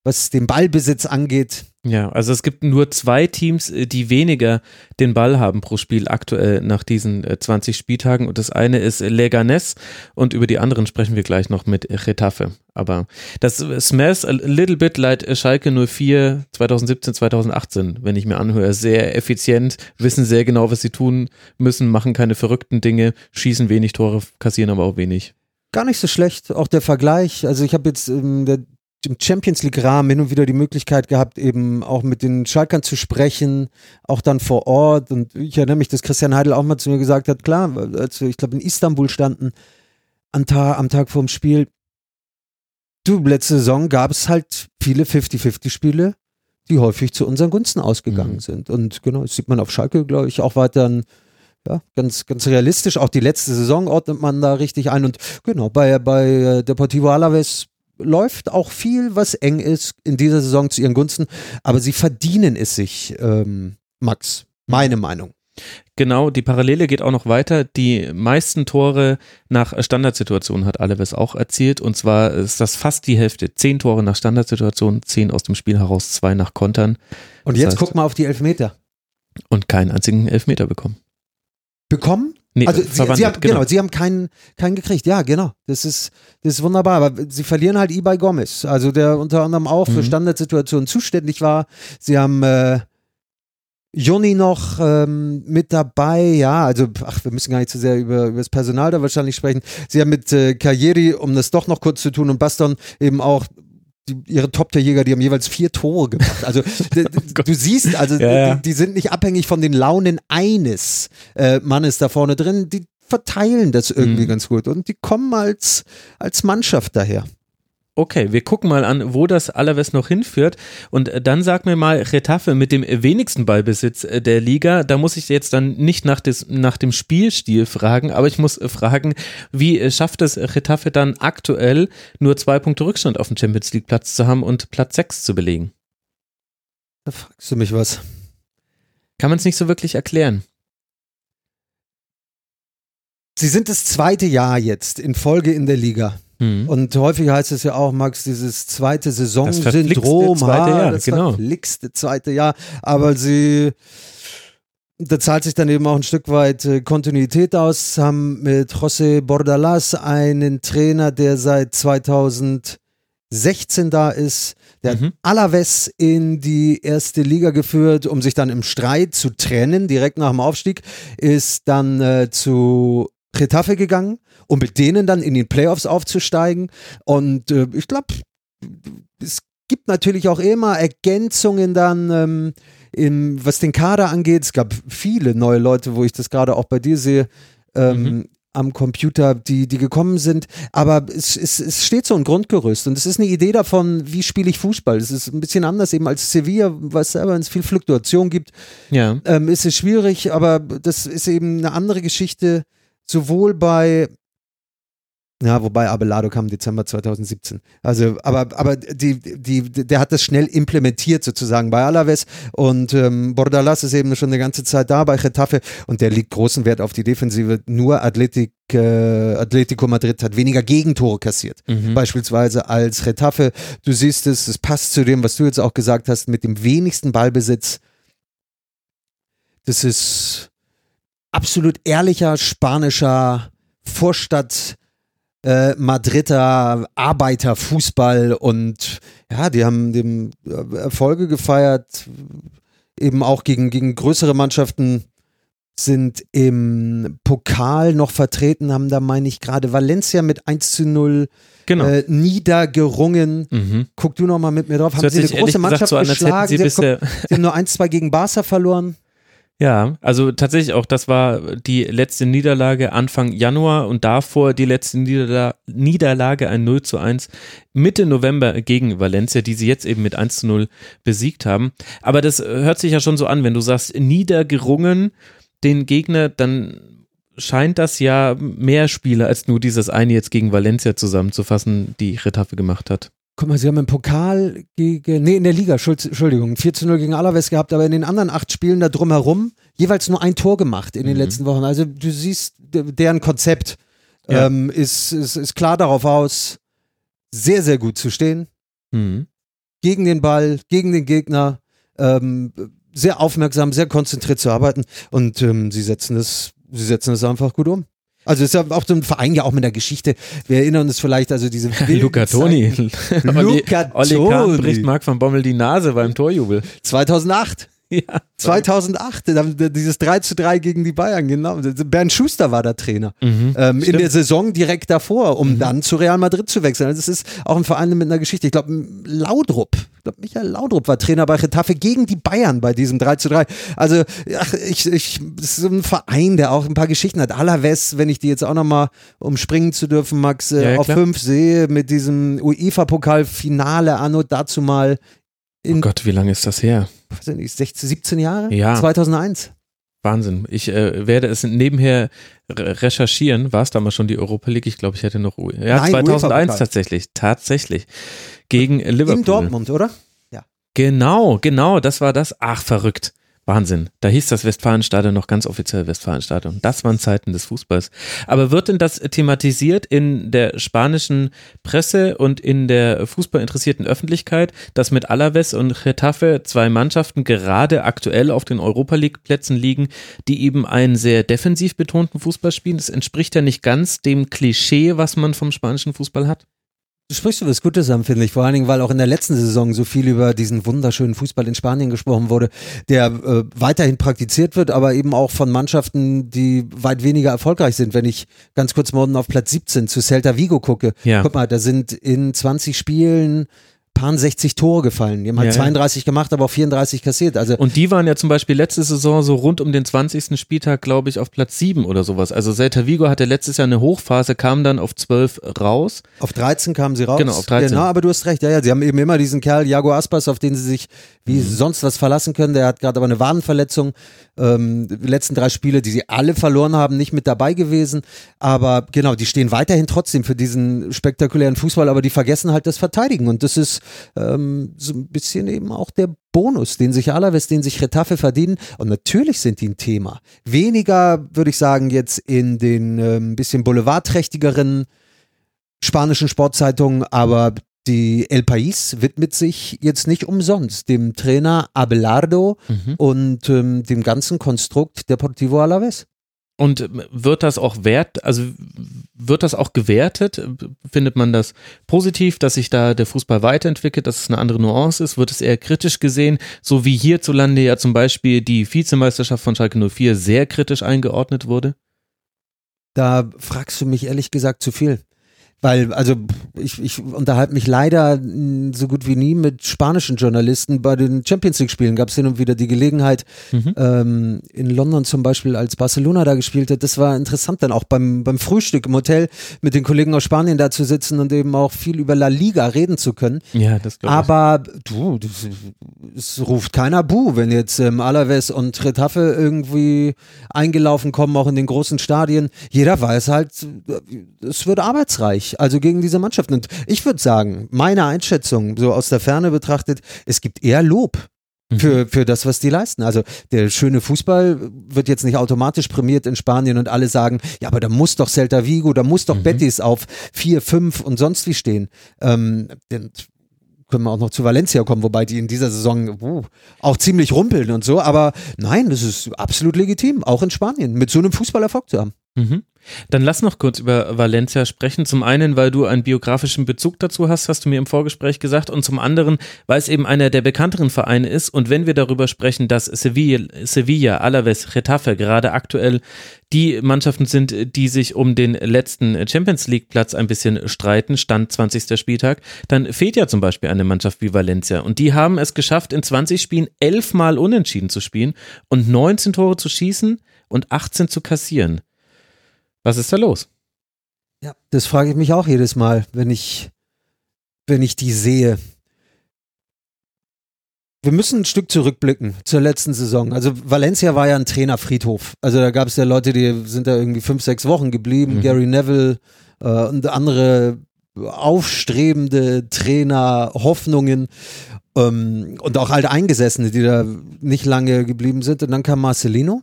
[SPEAKER 2] was den Ballbesitz angeht.
[SPEAKER 1] Ja, also es gibt nur zwei Teams, äh, die weniger den Ball haben pro Spiel aktuell nach diesen 20 äh, Spieltagen und das eine ist Leganes und über die anderen sprechen wir gleich noch mit Retafe. Aber das smells a little bit like Schalke 04 2017, 2018, wenn ich mir anhöre. Sehr effizient, wissen sehr genau, was sie tun müssen, machen keine verrückten Dinge, schießen wenig Tore, kassieren aber auch wenig.
[SPEAKER 2] Gar nicht so schlecht, auch der Vergleich. Also ich habe jetzt ähm, der im Champions League Rahmen hin und wieder die Möglichkeit gehabt, eben auch mit den Schalkern zu sprechen, auch dann vor Ort. Und ich erinnere mich, dass Christian Heidel auch mal zu mir gesagt hat, klar, als wir, ich glaube, in Istanbul standen, am Tag, am Tag vorm Spiel, du, letzte Saison gab es halt viele 50-50-Spiele, die häufig zu unseren Gunsten ausgegangen mhm. sind. Und genau, das sieht man auf Schalke, glaube ich, auch weiterhin ja, ganz, ganz realistisch. Auch die letzte Saison ordnet man da richtig ein. Und genau, bei, bei Deportivo Alaves läuft auch viel, was eng ist in dieser Saison zu ihren Gunsten, aber sie verdienen es sich, ähm, Max. Meine Meinung.
[SPEAKER 1] Genau, die Parallele geht auch noch weiter. Die meisten Tore nach Standardsituationen hat Aleves auch erzielt. Und zwar ist das fast die Hälfte. Zehn Tore nach Standardsituationen, zehn aus dem Spiel heraus, zwei nach Kontern.
[SPEAKER 2] Und das jetzt heißt, guck mal auf die Elfmeter.
[SPEAKER 1] Und keinen einzigen Elfmeter bekommen.
[SPEAKER 2] Bekommen? Nee, also sie, sie, haben, genau. genau. sie haben keinen, keinen gekriegt. Ja, genau. Das ist, das ist wunderbar. Aber sie verlieren halt Ibai Gomez, also der unter anderem auch mhm. für Standardsituationen zuständig war. Sie haben äh, Joni noch ähm, mit dabei, ja, also ach, wir müssen gar nicht zu sehr über, über das Personal da wahrscheinlich sprechen. Sie haben mit äh, Kajeri, um das doch noch kurz zu tun, und Baston eben auch die, ihre Top-Tier-Jäger, die haben jeweils vier Tore gemacht. Also oh du siehst, also ja. Die, die, sind nicht abhängig von den Launen eines äh, Mannes da vorne drin. Die verteilen das irgendwie mhm. ganz gut und die kommen als, als Mannschaft daher.
[SPEAKER 1] Okay, wir gucken mal an, wo das Alaves noch hinführt. Und äh, dann sag mir mal, Retafe mit dem wenigsten Ballbesitz äh, der Liga, da muss ich jetzt dann nicht nach, des, nach dem Spielstil fragen, aber ich muss äh, fragen, wie schafft es Retafe dann aktuell nur zwei Punkte Rückstand auf dem Champions League Platz zu haben und Platz sechs zu belegen?
[SPEAKER 2] Da fragst du mich was.
[SPEAKER 1] Kann man es nicht so wirklich erklären.
[SPEAKER 2] Sie sind das zweite Jahr jetzt in Folge in der Liga. Mhm. Und häufig heißt es ja auch, Max, dieses zweite Saisonsyndrom,
[SPEAKER 1] das zweite Jahr,
[SPEAKER 2] das
[SPEAKER 1] genau.
[SPEAKER 2] verflixte zweite Jahr. Aber sie, da zahlt sich dann eben auch ein Stück weit äh, Kontinuität aus, haben mit José Bordalas einen Trainer, der seit 2016 da ist, der mhm. hat Alaves in die erste Liga geführt, um sich dann im Streit zu trennen, direkt nach dem Aufstieg, ist dann äh, zu Retafe gegangen, um mit denen dann in den Playoffs aufzusteigen. Und äh, ich glaube, es gibt natürlich auch immer Ergänzungen dann, ähm, in, was den Kader angeht. Es gab viele neue Leute, wo ich das gerade auch bei dir sehe. Ähm, mhm am Computer, die, die gekommen sind. Aber es, es, es steht so ein Grundgerüst und es ist eine Idee davon, wie spiele ich Fußball. Es ist ein bisschen anders eben als Sevilla, was selber, wenn es viel Fluktuation gibt, ja. ähm, ist es schwierig, aber das ist eben eine andere Geschichte, sowohl bei ja, wobei Abelardo kam im Dezember 2017. Also, aber, aber die, die, der hat das schnell implementiert sozusagen bei Alaves und ähm, Bordalas ist eben schon eine ganze Zeit da bei Getafe und der legt großen Wert auf die Defensive. Nur Athletic, äh, Atletico Madrid hat weniger Gegentore kassiert, mhm. beispielsweise als Getafe. Du siehst es, es passt zu dem, was du jetzt auch gesagt hast, mit dem wenigsten Ballbesitz. Das ist absolut ehrlicher spanischer Vorstadt äh, Madrider Arbeiterfußball und ja, die haben dem äh, Erfolge gefeiert, eben auch gegen, gegen größere Mannschaften sind im Pokal noch vertreten, haben da, meine ich, gerade Valencia mit 1 zu 0 genau. äh, niedergerungen. Mhm. Guck du noch mal mit mir drauf.
[SPEAKER 1] Haben sie eine große Mannschaft so geschlagen? Sie,
[SPEAKER 2] sie, haben, sie haben nur 1-2 gegen Barca verloren.
[SPEAKER 1] Ja, also tatsächlich auch, das war die letzte Niederlage Anfang Januar und davor die letzte Niederla Niederlage, ein 0 zu 1 Mitte November gegen Valencia, die sie jetzt eben mit 1 zu 0 besiegt haben. Aber das hört sich ja schon so an, wenn du sagst, niedergerungen den Gegner, dann scheint das ja mehr Spiele als nur dieses eine jetzt gegen Valencia zusammenzufassen, die Retafe gemacht hat.
[SPEAKER 2] Guck mal, sie haben im Pokal gegen, nee, in der Liga, Entschuldigung, 4 zu 0 gegen Alaves gehabt, aber in den anderen acht Spielen da drumherum jeweils nur ein Tor gemacht in den mhm. letzten Wochen. Also du siehst, deren Konzept ja. ähm, ist, ist, ist klar darauf aus, sehr, sehr gut zu stehen. Mhm. Gegen den Ball, gegen den Gegner, ähm, sehr aufmerksam, sehr konzentriert zu arbeiten und ähm, sie setzen es, sie setzen es einfach gut um. Also ist ja auch so ein Verein ja auch mit der Geschichte. Wir erinnern uns vielleicht also diese
[SPEAKER 1] Luca Toni.
[SPEAKER 2] Luca Toni.
[SPEAKER 1] Bricht Marc van Bommel die Nase beim Torjubel.
[SPEAKER 2] 2008. Ja. 2008, dieses 3 zu 3 gegen die Bayern, genau. Bernd Schuster war der Trainer. Mhm, ähm, in der Saison direkt davor, um mhm. dann zu Real Madrid zu wechseln. Also das ist auch ein Verein mit einer Geschichte. Ich glaube, Laudrup, ich glaube, Michael Laudrup war Trainer bei Getafe gegen die Bayern bei diesem 3 zu 3. Also, ach, ich, ich, das ist so ein Verein, der auch ein paar Geschichten hat. Alaves, wenn ich die jetzt auch nochmal umspringen zu dürfen, Max, äh, ja, auf fünf sehe, mit diesem UEFA-Pokal-Finale anno dazu mal
[SPEAKER 1] oh Gott, wie lange ist das her?
[SPEAKER 2] Was nicht, 16, 17 Jahre?
[SPEAKER 1] Ja.
[SPEAKER 2] 2001.
[SPEAKER 1] Wahnsinn. Ich äh, werde es nebenher recherchieren. War es damals schon die Europa League? Ich glaube, ich hätte noch. Ja, Nein, 2001 tatsächlich. Tatsächlich. Gegen Liverpool.
[SPEAKER 2] In Dortmund, oder?
[SPEAKER 1] Ja. Genau, genau. Das war das. Ach, verrückt. Wahnsinn. Da hieß das Westfalenstadion noch ganz offiziell Westfalenstadion. Das waren Zeiten des Fußballs. Aber wird denn das thematisiert in der spanischen Presse und in der fußballinteressierten Öffentlichkeit, dass mit Alaves und Getafe zwei Mannschaften gerade aktuell auf den Europa League Plätzen liegen, die eben einen sehr defensiv betonten Fußball spielen? Das entspricht ja nicht ganz dem Klischee, was man vom spanischen Fußball hat.
[SPEAKER 2] Du sprichst was Gutes an, finde ich. Vor allen Dingen, weil auch in der letzten Saison so viel über diesen wunderschönen Fußball in Spanien gesprochen wurde, der äh, weiterhin praktiziert wird, aber eben auch von Mannschaften, die weit weniger erfolgreich sind. Wenn ich ganz kurz morgen auf Platz 17 zu Celta Vigo gucke, ja. guck mal, da sind in 20 Spielen paar 60 Tore gefallen. Die haben halt ja, 32 gemacht, aber auch 34 kassiert. Also
[SPEAKER 1] und die waren ja zum Beispiel letzte Saison so rund um den 20. Spieltag, glaube ich, auf Platz 7 oder sowas. Also Celta Vigo hatte letztes Jahr eine Hochphase, kam dann auf 12 raus.
[SPEAKER 2] Auf 13 kamen sie raus.
[SPEAKER 1] Genau, auf 13.
[SPEAKER 2] Genau, aber du hast recht. Ja, ja, sie haben eben immer diesen Kerl, Jago Aspas, auf den sie sich wie mhm. sonst was verlassen können. Der hat gerade aber eine Wadenverletzung. Ähm, die letzten drei Spiele, die sie alle verloren haben, nicht mit dabei gewesen. Aber genau, die stehen weiterhin trotzdem für diesen spektakulären Fußball, aber die vergessen halt das Verteidigen. Und das ist ähm, so ein bisschen eben auch der Bonus, den sich Alaves, den sich Retafe verdienen. Und natürlich sind die ein Thema. Weniger, würde ich sagen, jetzt in den ein ähm, bisschen boulevardträchtigeren spanischen Sportzeitungen, aber die El País widmet sich jetzt nicht umsonst dem Trainer Abelardo mhm. und ähm, dem ganzen Konstrukt Deportivo Alaves.
[SPEAKER 1] Und wird das auch wert, also wird das auch gewertet? Findet man das positiv, dass sich da der Fußball weiterentwickelt, dass es eine andere Nuance ist? Wird es eher kritisch gesehen, so wie hierzulande ja zum Beispiel die Vizemeisterschaft von Schalke 04 sehr kritisch eingeordnet wurde?
[SPEAKER 2] Da fragst du mich ehrlich gesagt zu viel. Weil, also ich, ich unterhalte mich leider so gut wie nie mit spanischen Journalisten. Bei den Champions League-Spielen gab es hin und wieder die Gelegenheit, mhm. ähm, in London zum Beispiel, als Barcelona da gespielt hat. Das war interessant, dann auch beim, beim Frühstück im Hotel mit den Kollegen aus Spanien da zu sitzen und eben auch viel über La Liga reden zu können.
[SPEAKER 1] Ja, das glaube
[SPEAKER 2] ich. Aber du, es ruft keiner Bu, wenn jetzt ähm, Alaves und Retafe irgendwie eingelaufen kommen, auch in den großen Stadien. Jeder weiß halt, es wird arbeitsreich also gegen diese Mannschaften. Und ich würde sagen, meine Einschätzung, so aus der Ferne betrachtet, es gibt eher Lob mhm. für, für das, was die leisten. Also der schöne Fußball wird jetzt nicht automatisch prämiert in Spanien und alle sagen, ja, aber da muss doch Celta Vigo, da muss doch mhm. Betis auf vier, fünf und sonst wie stehen. Ähm, können wir auch noch zu Valencia kommen, wobei die in dieser Saison uh, auch ziemlich rumpeln und so. Aber nein, das ist absolut legitim, auch in Spanien mit so einem Fußballerfolg zu haben.
[SPEAKER 1] Mhm. Dann lass noch kurz über Valencia sprechen. Zum einen, weil du einen biografischen Bezug dazu hast, hast du mir im Vorgespräch gesagt, und zum anderen, weil es eben einer der bekannteren Vereine ist. Und wenn wir darüber sprechen, dass Sevilla, Sevilla Alaves, Getafe gerade aktuell die Mannschaften sind, die sich um den letzten Champions League Platz ein bisschen streiten, Stand 20. Spieltag, dann fehlt ja zum Beispiel eine Mannschaft wie Valencia. Und die haben es geschafft, in 20 Spielen elfmal unentschieden zu spielen und 19 Tore zu schießen und 18 zu kassieren. Was ist da los?
[SPEAKER 2] Ja, das frage ich mich auch jedes Mal, wenn ich, wenn ich die sehe. Wir müssen ein Stück zurückblicken zur letzten Saison. Also Valencia war ja ein Trainerfriedhof. Also da gab es ja Leute, die sind da irgendwie fünf, sechs Wochen geblieben. Mhm. Gary Neville äh, und andere aufstrebende Trainer, Hoffnungen ähm, und auch alte Eingesessene, die da nicht lange geblieben sind. Und dann kam Marcelino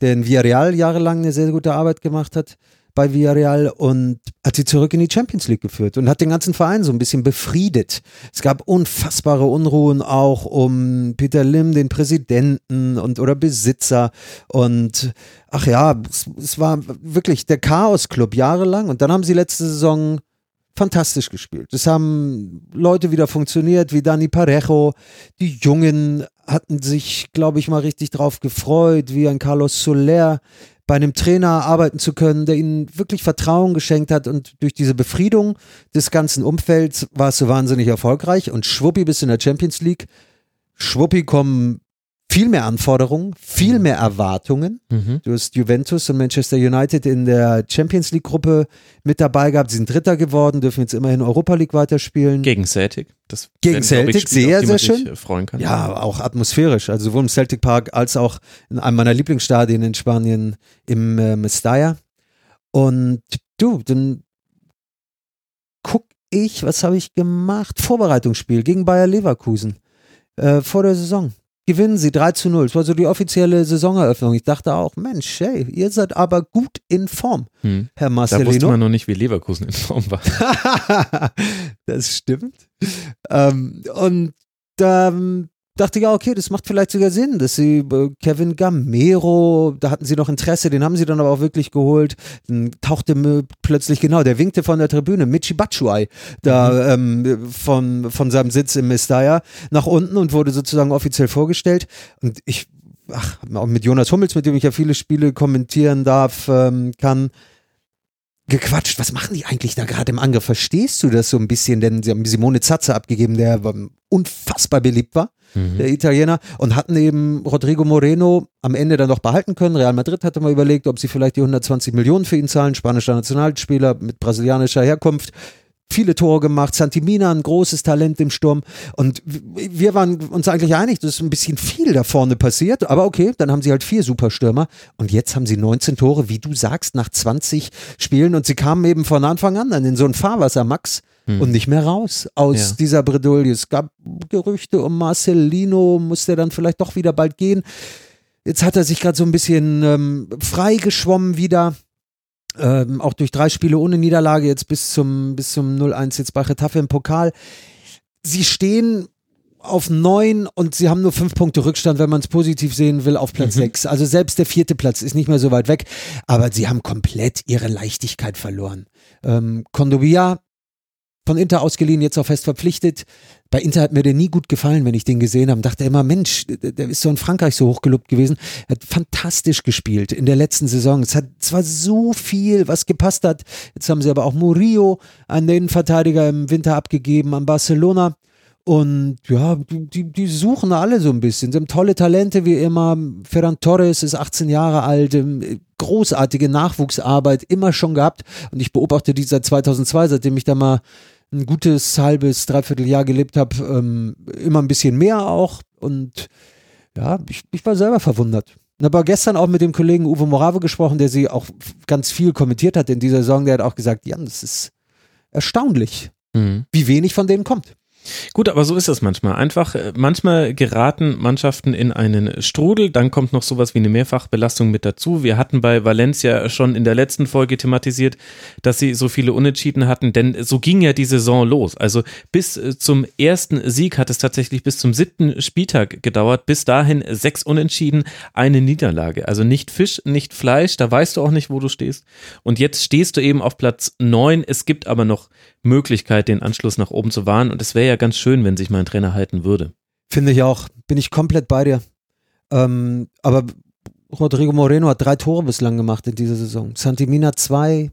[SPEAKER 2] der in Villarreal jahrelang eine sehr gute Arbeit gemacht hat bei Villarreal und hat sie zurück in die Champions League geführt und hat den ganzen Verein so ein bisschen befriedet. Es gab unfassbare Unruhen auch um Peter Lim, den Präsidenten und oder Besitzer und ach ja, es, es war wirklich der Chaos-Club jahrelang und dann haben sie letzte Saison fantastisch gespielt. Es haben Leute wieder funktioniert, wie Dani Parejo. Die Jungen hatten sich, glaube ich, mal richtig drauf gefreut, wie ein Carlos Soler bei einem Trainer arbeiten zu können, der ihnen wirklich Vertrauen geschenkt hat und durch diese Befriedung des ganzen Umfelds war es so wahnsinnig erfolgreich und schwuppi bis in der Champions League. Schwuppi kommen viel mehr Anforderungen, viel mehr Erwartungen. Mhm. Du hast Juventus und Manchester United in der Champions League Gruppe mit dabei gehabt. Sie sind Dritter geworden, dürfen jetzt immerhin Europa League weiterspielen.
[SPEAKER 1] Gegen Celtic.
[SPEAKER 2] Das Gegen Celtic, sehr, sehr schön.
[SPEAKER 1] Äh, freuen kann.
[SPEAKER 2] Ja, auch atmosphärisch. Also sowohl im Celtic Park als auch in einem meiner Lieblingsstadien in Spanien im äh, Mestalla. Und du, dann guck ich, was habe ich gemacht? Vorbereitungsspiel gegen Bayer Leverkusen äh, vor der Saison gewinnen sie 3 zu 0. Das war so die offizielle Saisoneröffnung. Ich dachte auch, Mensch, hey, ihr seid aber gut in Form, hm. Herr Marcelino.
[SPEAKER 1] Da wusste man noch nicht, wie Leverkusen in Form war.
[SPEAKER 2] das stimmt. Ähm, und ähm, dachte ich, ja, okay, das macht vielleicht sogar Sinn, dass sie äh, Kevin Gamero, da hatten sie noch Interesse, den haben sie dann aber auch wirklich geholt. Dann tauchte plötzlich, genau, der winkte von der Tribüne, Michi Batshuayi, da mhm. ähm, von, von seinem Sitz im Mestalla nach unten und wurde sozusagen offiziell vorgestellt. Und ich, ach, auch mit Jonas Hummels, mit dem ich ja viele Spiele kommentieren darf, ähm, kann, gequatscht. Was machen die eigentlich da gerade im Angriff? Verstehst du das so ein bisschen? Denn sie haben Simone Zatze abgegeben, der unfassbar beliebt war mhm. der Italiener, und hatten eben Rodrigo Moreno am Ende dann noch behalten können. Real Madrid hatte mal überlegt, ob sie vielleicht die 120 Millionen für ihn zahlen, spanischer Nationalspieler mit brasilianischer Herkunft viele Tore gemacht. Santimina, ein großes Talent im Sturm. Und wir waren uns eigentlich einig, dass ein bisschen viel da vorne passiert. Aber okay, dann haben sie halt vier Superstürmer. Und jetzt haben sie 19 Tore, wie du sagst, nach 20 Spielen. Und sie kamen eben von Anfang an dann in so ein Fahrwasser, Max hm. und nicht mehr raus aus ja. dieser Bredouille. Es gab Gerüchte um Marcelino, muss der dann vielleicht doch wieder bald gehen. Jetzt hat er sich gerade so ein bisschen ähm, freigeschwommen wieder. Ähm, auch durch drei Spiele ohne Niederlage, jetzt bis zum, bis zum 0-1 jetzt bei Retafe im Pokal. Sie stehen auf neun und sie haben nur fünf Punkte Rückstand, wenn man es positiv sehen will, auf Platz mhm. sechs. Also selbst der vierte Platz ist nicht mehr so weit weg, aber sie haben komplett ihre Leichtigkeit verloren. Ähm, Kondobia von Inter ausgeliehen, jetzt auch fest verpflichtet. Bei Inter hat mir der nie gut gefallen, wenn ich den gesehen habe. Dachte immer, Mensch, der ist so in Frankreich so hochgelobt gewesen. Er hat fantastisch gespielt in der letzten Saison. Es hat zwar so viel, was gepasst hat. Jetzt haben sie aber auch Murillo an den Verteidiger im Winter abgegeben, an Barcelona. Und ja, die, die suchen alle so ein bisschen. Sie haben tolle Talente wie immer. Ferran Torres ist 18 Jahre alt, ähm, großartige Nachwuchsarbeit immer schon gehabt. Und ich beobachte die seit 2002, seitdem ich da mal ein gutes halbes, dreiviertel Jahr gelebt habe, ähm, immer ein bisschen mehr auch. Und ja, ich, ich war selber verwundert. Ich habe gestern auch mit dem Kollegen Uwe Morave gesprochen, der sie auch ganz viel kommentiert hat in dieser Saison. Der hat auch gesagt, Jan, das ist erstaunlich, mhm. wie wenig von denen kommt.
[SPEAKER 1] Gut, aber so ist es manchmal. Einfach, äh, manchmal geraten Mannschaften in einen Strudel, dann kommt noch sowas wie eine Mehrfachbelastung mit dazu. Wir hatten bei Valencia schon in der letzten Folge thematisiert, dass sie so viele Unentschieden hatten, denn so ging ja die Saison los. Also bis äh, zum ersten Sieg hat es tatsächlich bis zum siebten Spieltag gedauert. Bis dahin sechs Unentschieden, eine Niederlage. Also nicht Fisch, nicht Fleisch, da weißt du auch nicht, wo du stehst. Und jetzt stehst du eben auf Platz neun. Es gibt aber noch Möglichkeit, den Anschluss nach oben zu wahren. Und es wäre ja ganz schön, wenn sich mein Trainer halten würde.
[SPEAKER 2] Finde ich auch. Bin ich komplett bei dir. Ähm, aber Rodrigo Moreno hat drei Tore bislang gemacht in dieser Saison. Santimina zwei,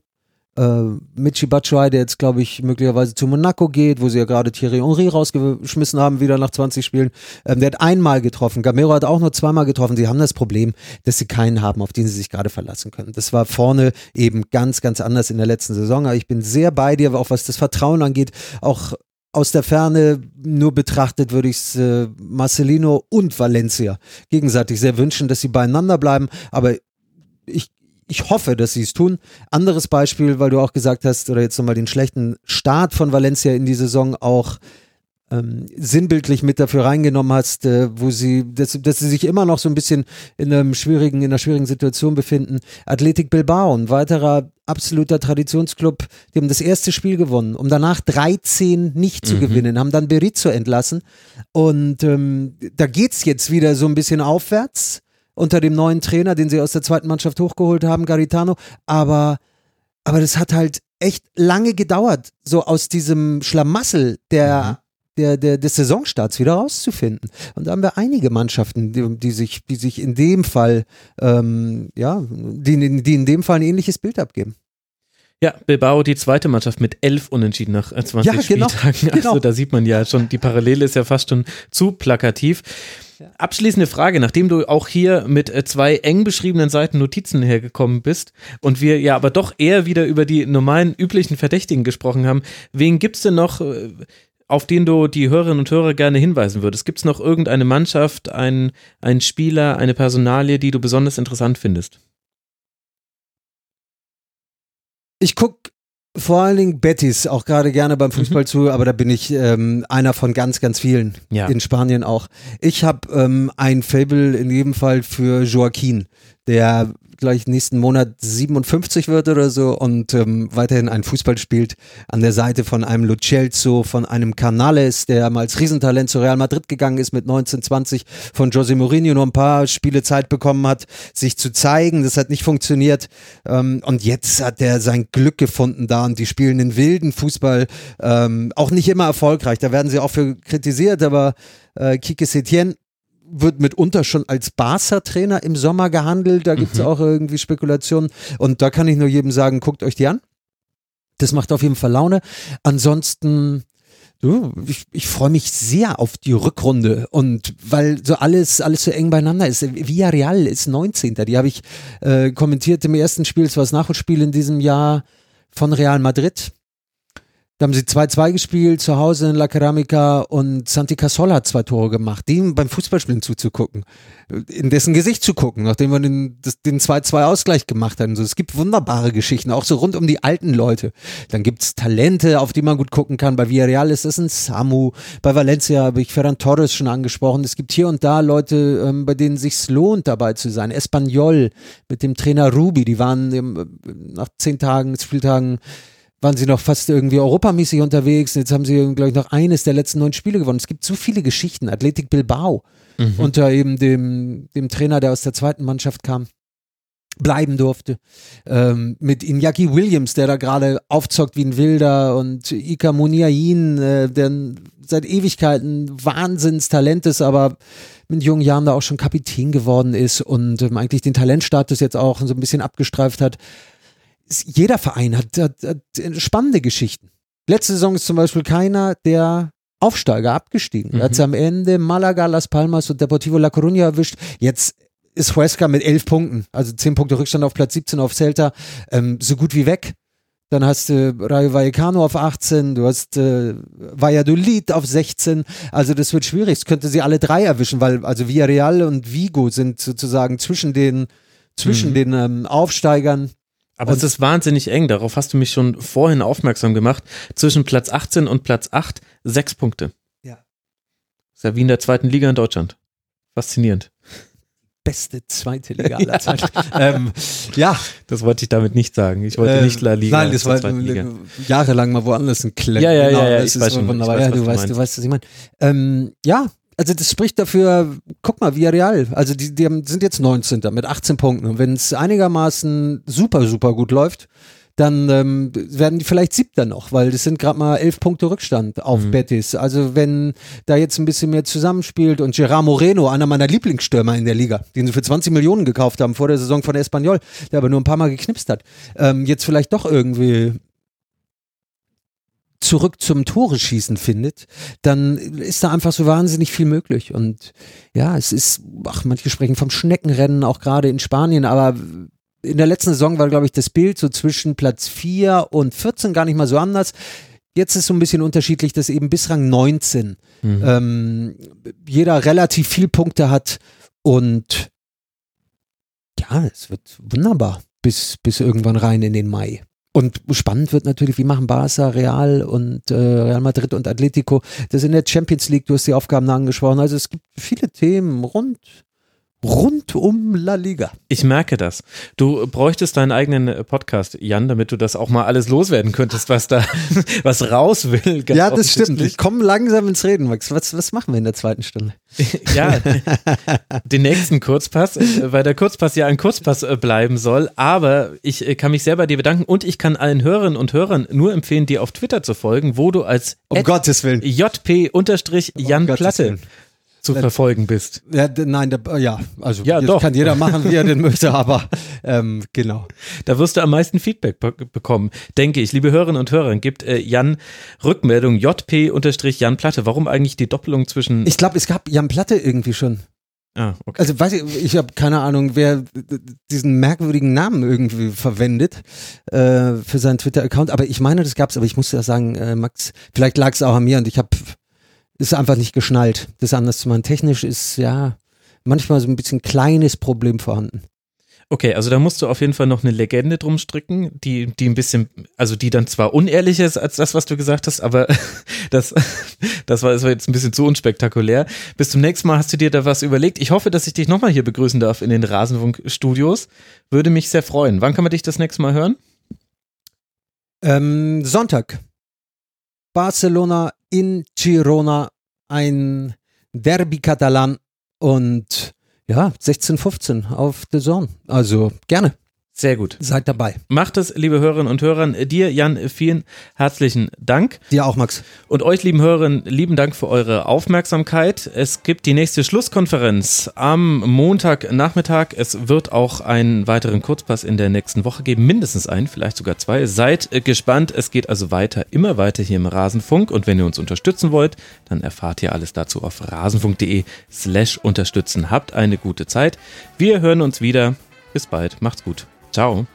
[SPEAKER 2] äh, Michi Batshuayi, der jetzt, glaube ich, möglicherweise zu Monaco geht, wo sie ja gerade Thierry Henry rausgeschmissen haben, wieder nach 20 Spielen. Ähm, der hat einmal getroffen. Gamero hat auch nur zweimal getroffen. Sie haben das Problem, dass sie keinen haben, auf den sie sich gerade verlassen können. Das war vorne eben ganz, ganz anders in der letzten Saison. Aber ich bin sehr bei dir, auch was das Vertrauen angeht. Auch aus der Ferne nur betrachtet würde ich es äh, Marcelino und Valencia gegenseitig sehr wünschen, dass sie beieinander bleiben. Aber ich, ich hoffe, dass sie es tun. Anderes Beispiel, weil du auch gesagt hast, oder jetzt nochmal den schlechten Start von Valencia in die Saison auch ähm, sinnbildlich mit dafür reingenommen hast, äh, wo sie, dass, dass sie sich immer noch so ein bisschen in einem schwierigen, in einer schwierigen Situation befinden. Athletic Bilbao, ein weiterer absoluter Traditionsclub, die haben das erste Spiel gewonnen, um danach 13 nicht zu mhm. gewinnen, haben dann Berizzo entlassen. Und ähm, da geht's jetzt wieder so ein bisschen aufwärts unter dem neuen Trainer, den sie aus der zweiten Mannschaft hochgeholt haben, Garitano. Aber, aber das hat halt echt lange gedauert, so aus diesem Schlamassel der, mhm. Der, der, des Saisonstarts wieder rauszufinden. Und da haben wir einige Mannschaften, die, die sich, die sich in dem Fall, ähm, ja, die, die in dem Fall ein ähnliches Bild abgeben.
[SPEAKER 1] Ja, Bilbao, die zweite Mannschaft mit elf Unentschieden nach 20 äh, ja, genau, Spieltagen. Also genau. da sieht man ja schon, die Parallele ist ja fast schon zu plakativ. Abschließende Frage, nachdem du auch hier mit äh, zwei eng beschriebenen Seiten Notizen hergekommen bist und wir ja aber doch eher wieder über die normalen üblichen Verdächtigen gesprochen haben, wen gibt es denn noch, äh, auf den du die Hörerinnen und Hörer gerne hinweisen würdest? Gibt es noch irgendeine Mannschaft, einen, einen Spieler, eine Personalie, die du besonders interessant findest?
[SPEAKER 2] Ich gucke vor allen Dingen Betis auch gerade gerne beim Fußball mhm. zu, aber da bin ich ähm, einer von ganz, ganz vielen ja. in Spanien auch. Ich habe ähm, ein Fable in jedem Fall für Joaquin, der gleich nächsten Monat 57 wird oder so und ähm, weiterhin ein Fußball spielt an der Seite von einem Lucelso, von einem Canales, der mal als Riesentalent zu Real Madrid gegangen ist mit 19, 20, von José Mourinho nur ein paar Spiele Zeit bekommen hat, sich zu zeigen. Das hat nicht funktioniert ähm, und jetzt hat er sein Glück gefunden da und die spielen den wilden Fußball, ähm, auch nicht immer erfolgreich. Da werden sie auch für kritisiert, aber äh, Kike Setien wird mitunter schon als Barca-Trainer im Sommer gehandelt. Da gibt es mhm. auch irgendwie Spekulationen. Und da kann ich nur jedem sagen, guckt euch die an. Das macht auf jeden Fall Laune. Ansonsten, du, ich, ich freue mich sehr auf die Rückrunde. Und weil so alles, alles so eng beieinander ist. Villarreal ist 19. Die habe ich äh, kommentiert im ersten Spiel. Es war das Nachholspiel in diesem Jahr von Real Madrid. Da haben sie 2-2 gespielt, zu Hause in La Ceramica und Santi Casola hat zwei Tore gemacht, dem beim Fußballspielen zuzugucken, in dessen Gesicht zu gucken, nachdem wir den 2-2-Ausgleich gemacht haben. So, es gibt wunderbare Geschichten, auch so rund um die alten Leute. Dann gibt es Talente, auf die man gut gucken kann. Bei Villarreal ist das ein Samu, bei Valencia habe ich Ferran Torres schon angesprochen. Es gibt hier und da Leute, ähm, bei denen sich lohnt, dabei zu sein. Espanyol mit dem Trainer Rubi, die waren im, nach zehn Tagen, Spieltagen waren sie noch fast irgendwie europamäßig unterwegs. Jetzt haben sie, glaube ich, noch eines der letzten neun Spiele gewonnen. Es gibt so viele Geschichten. Athletic Bilbao mhm. unter eben dem, dem Trainer, der aus der zweiten Mannschaft kam. bleiben durfte. Ähm, mit Iñaki Williams, der da gerade aufzockt wie ein Wilder und Ika Muniain, äh, der seit Ewigkeiten Wahnsinnstalent ist, aber mit jungen Jahren da auch schon Kapitän geworden ist und ähm, eigentlich den Talentstatus jetzt auch so ein bisschen abgestreift hat. Jeder Verein hat, hat, hat spannende Geschichten. Letzte Saison ist zum Beispiel keiner der Aufsteiger abgestiegen. Mhm. Er hat am Ende Malaga, Las Palmas und Deportivo La Coruña erwischt. Jetzt ist Huesca mit elf Punkten, also zehn Punkte Rückstand auf Platz 17 auf Celta, ähm, so gut wie weg. Dann hast du Rayo Vallecano auf 18, du hast äh, Valladolid auf 16. Also das wird schwierig. Es könnte sie alle drei erwischen, weil also Villarreal und Vigo sind sozusagen zwischen den zwischen mhm. den ähm, Aufsteigern.
[SPEAKER 1] Aber es ist wahnsinnig eng. Darauf hast du mich schon vorhin aufmerksam gemacht. Zwischen Platz 18 und Platz 8 sechs Punkte.
[SPEAKER 2] Ja.
[SPEAKER 1] ist ja wie in der zweiten Liga in Deutschland. Faszinierend
[SPEAKER 2] beste zweite Liga aller Zeiten. ähm, ja.
[SPEAKER 1] Das wollte ich damit nicht sagen. Ich wollte äh, nicht La Liga.
[SPEAKER 2] Nein, das war jahrelang mal woanders ein Klemm.
[SPEAKER 1] Ja, ja, genau, ja, ja, ich weiß schon.
[SPEAKER 2] Wunderbar. Ich weiß, ja, du, weißt, du weißt, was ich meine. Ähm, ja, also das spricht dafür, guck mal, Villarreal, also die, die sind jetzt 19. mit 18 Punkten. Und wenn es einigermaßen super, super gut läuft, dann ähm, werden die vielleicht siebter noch, weil das sind gerade mal elf Punkte Rückstand auf mhm. Betis. Also wenn da jetzt ein bisschen mehr zusammenspielt und Gerard Moreno, einer meiner Lieblingsstürmer in der Liga, den sie für 20 Millionen gekauft haben vor der Saison von Espanyol, der aber nur ein paar Mal geknipst hat, ähm, jetzt vielleicht doch irgendwie zurück zum Tore schießen findet, dann ist da einfach so wahnsinnig viel möglich. Und ja, es ist, ach, manche sprechen vom Schneckenrennen, auch gerade in Spanien, aber in der letzten Saison war, glaube ich, das Bild so zwischen Platz 4 und 14 gar nicht mal so anders. Jetzt ist so ein bisschen unterschiedlich, dass eben bis Rang 19 mhm. ähm, jeder relativ viel Punkte hat und ja, es wird wunderbar bis, bis irgendwann rein in den Mai. Und spannend wird natürlich, wie machen Barca, Real und äh, Real Madrid und Atletico das in der Champions League, du hast die Aufgaben angesprochen. Also es gibt viele Themen rund rund um La Liga.
[SPEAKER 1] Ich merke das. Du bräuchtest deinen eigenen Podcast, Jan, damit du das auch mal alles loswerden könntest, was da, was raus will.
[SPEAKER 2] Ja, das stimmt. Ich komme langsam ins Reden, Max. Was, was machen wir in der zweiten Stunde?
[SPEAKER 1] ja, den nächsten Kurzpass, weil der Kurzpass ja ein Kurzpass äh, bleiben soll. Aber ich äh, kann mich sehr bei dir bedanken und ich kann allen Hörerinnen und Hörern nur empfehlen, dir auf Twitter zu folgen, wo du als
[SPEAKER 2] um Gottes Willen.
[SPEAKER 1] JP-Jan um Platte zu verfolgen bist.
[SPEAKER 2] Ja, nein, da, ja, also
[SPEAKER 1] ja, doch.
[SPEAKER 2] kann jeder machen, wie er denn möchte, aber ähm, genau.
[SPEAKER 1] Da wirst du am meisten Feedback be bekommen, denke ich. Liebe Hörerinnen und Hörer, gibt äh, Jan Rückmeldung JP-Jan Platte. Warum eigentlich die Doppelung zwischen.
[SPEAKER 2] Ich glaube, es gab Jan Platte irgendwie schon.
[SPEAKER 1] Ah, okay.
[SPEAKER 2] Also weiß ich, ich habe keine Ahnung, wer diesen merkwürdigen Namen irgendwie verwendet äh, für seinen Twitter-Account, aber ich meine, das gab's, aber ich muss ja sagen, äh, Max, vielleicht lag es auch an mir und ich habe ist einfach nicht geschnallt, das anders zu machen. Technisch ist ja manchmal so ein bisschen kleines Problem vorhanden.
[SPEAKER 1] Okay, also da musst du auf jeden Fall noch eine Legende drum stricken, die, die ein bisschen, also die dann zwar unehrlicher ist als das, was du gesagt hast, aber das, das war, das war jetzt ein bisschen zu unspektakulär. Bis zum nächsten Mal hast du dir da was überlegt. Ich hoffe, dass ich dich nochmal hier begrüßen darf in den Rasenfunk-Studios. Würde mich sehr freuen. Wann kann man dich das nächste Mal hören?
[SPEAKER 2] Ähm, Sonntag. Barcelona in Girona, ein Derby Katalan und ja, 16:15 auf The Zone. Also gerne.
[SPEAKER 1] Sehr gut.
[SPEAKER 2] Seid dabei.
[SPEAKER 1] Macht es, liebe Hörerinnen und Hörer. Dir, Jan, vielen herzlichen Dank.
[SPEAKER 2] Dir auch, Max.
[SPEAKER 1] Und euch, lieben Hörerinnen, lieben Dank für eure Aufmerksamkeit. Es gibt die nächste Schlusskonferenz am Montagnachmittag. Es wird auch einen weiteren Kurzpass in der nächsten Woche geben. Mindestens einen, vielleicht sogar zwei. Seid gespannt. Es geht also weiter, immer weiter hier im Rasenfunk. Und wenn ihr uns unterstützen wollt, dann erfahrt ihr alles dazu auf rasenfunk.de slash unterstützen. Habt eine gute Zeit. Wir hören uns wieder. Bis bald. Macht's gut. Ciao.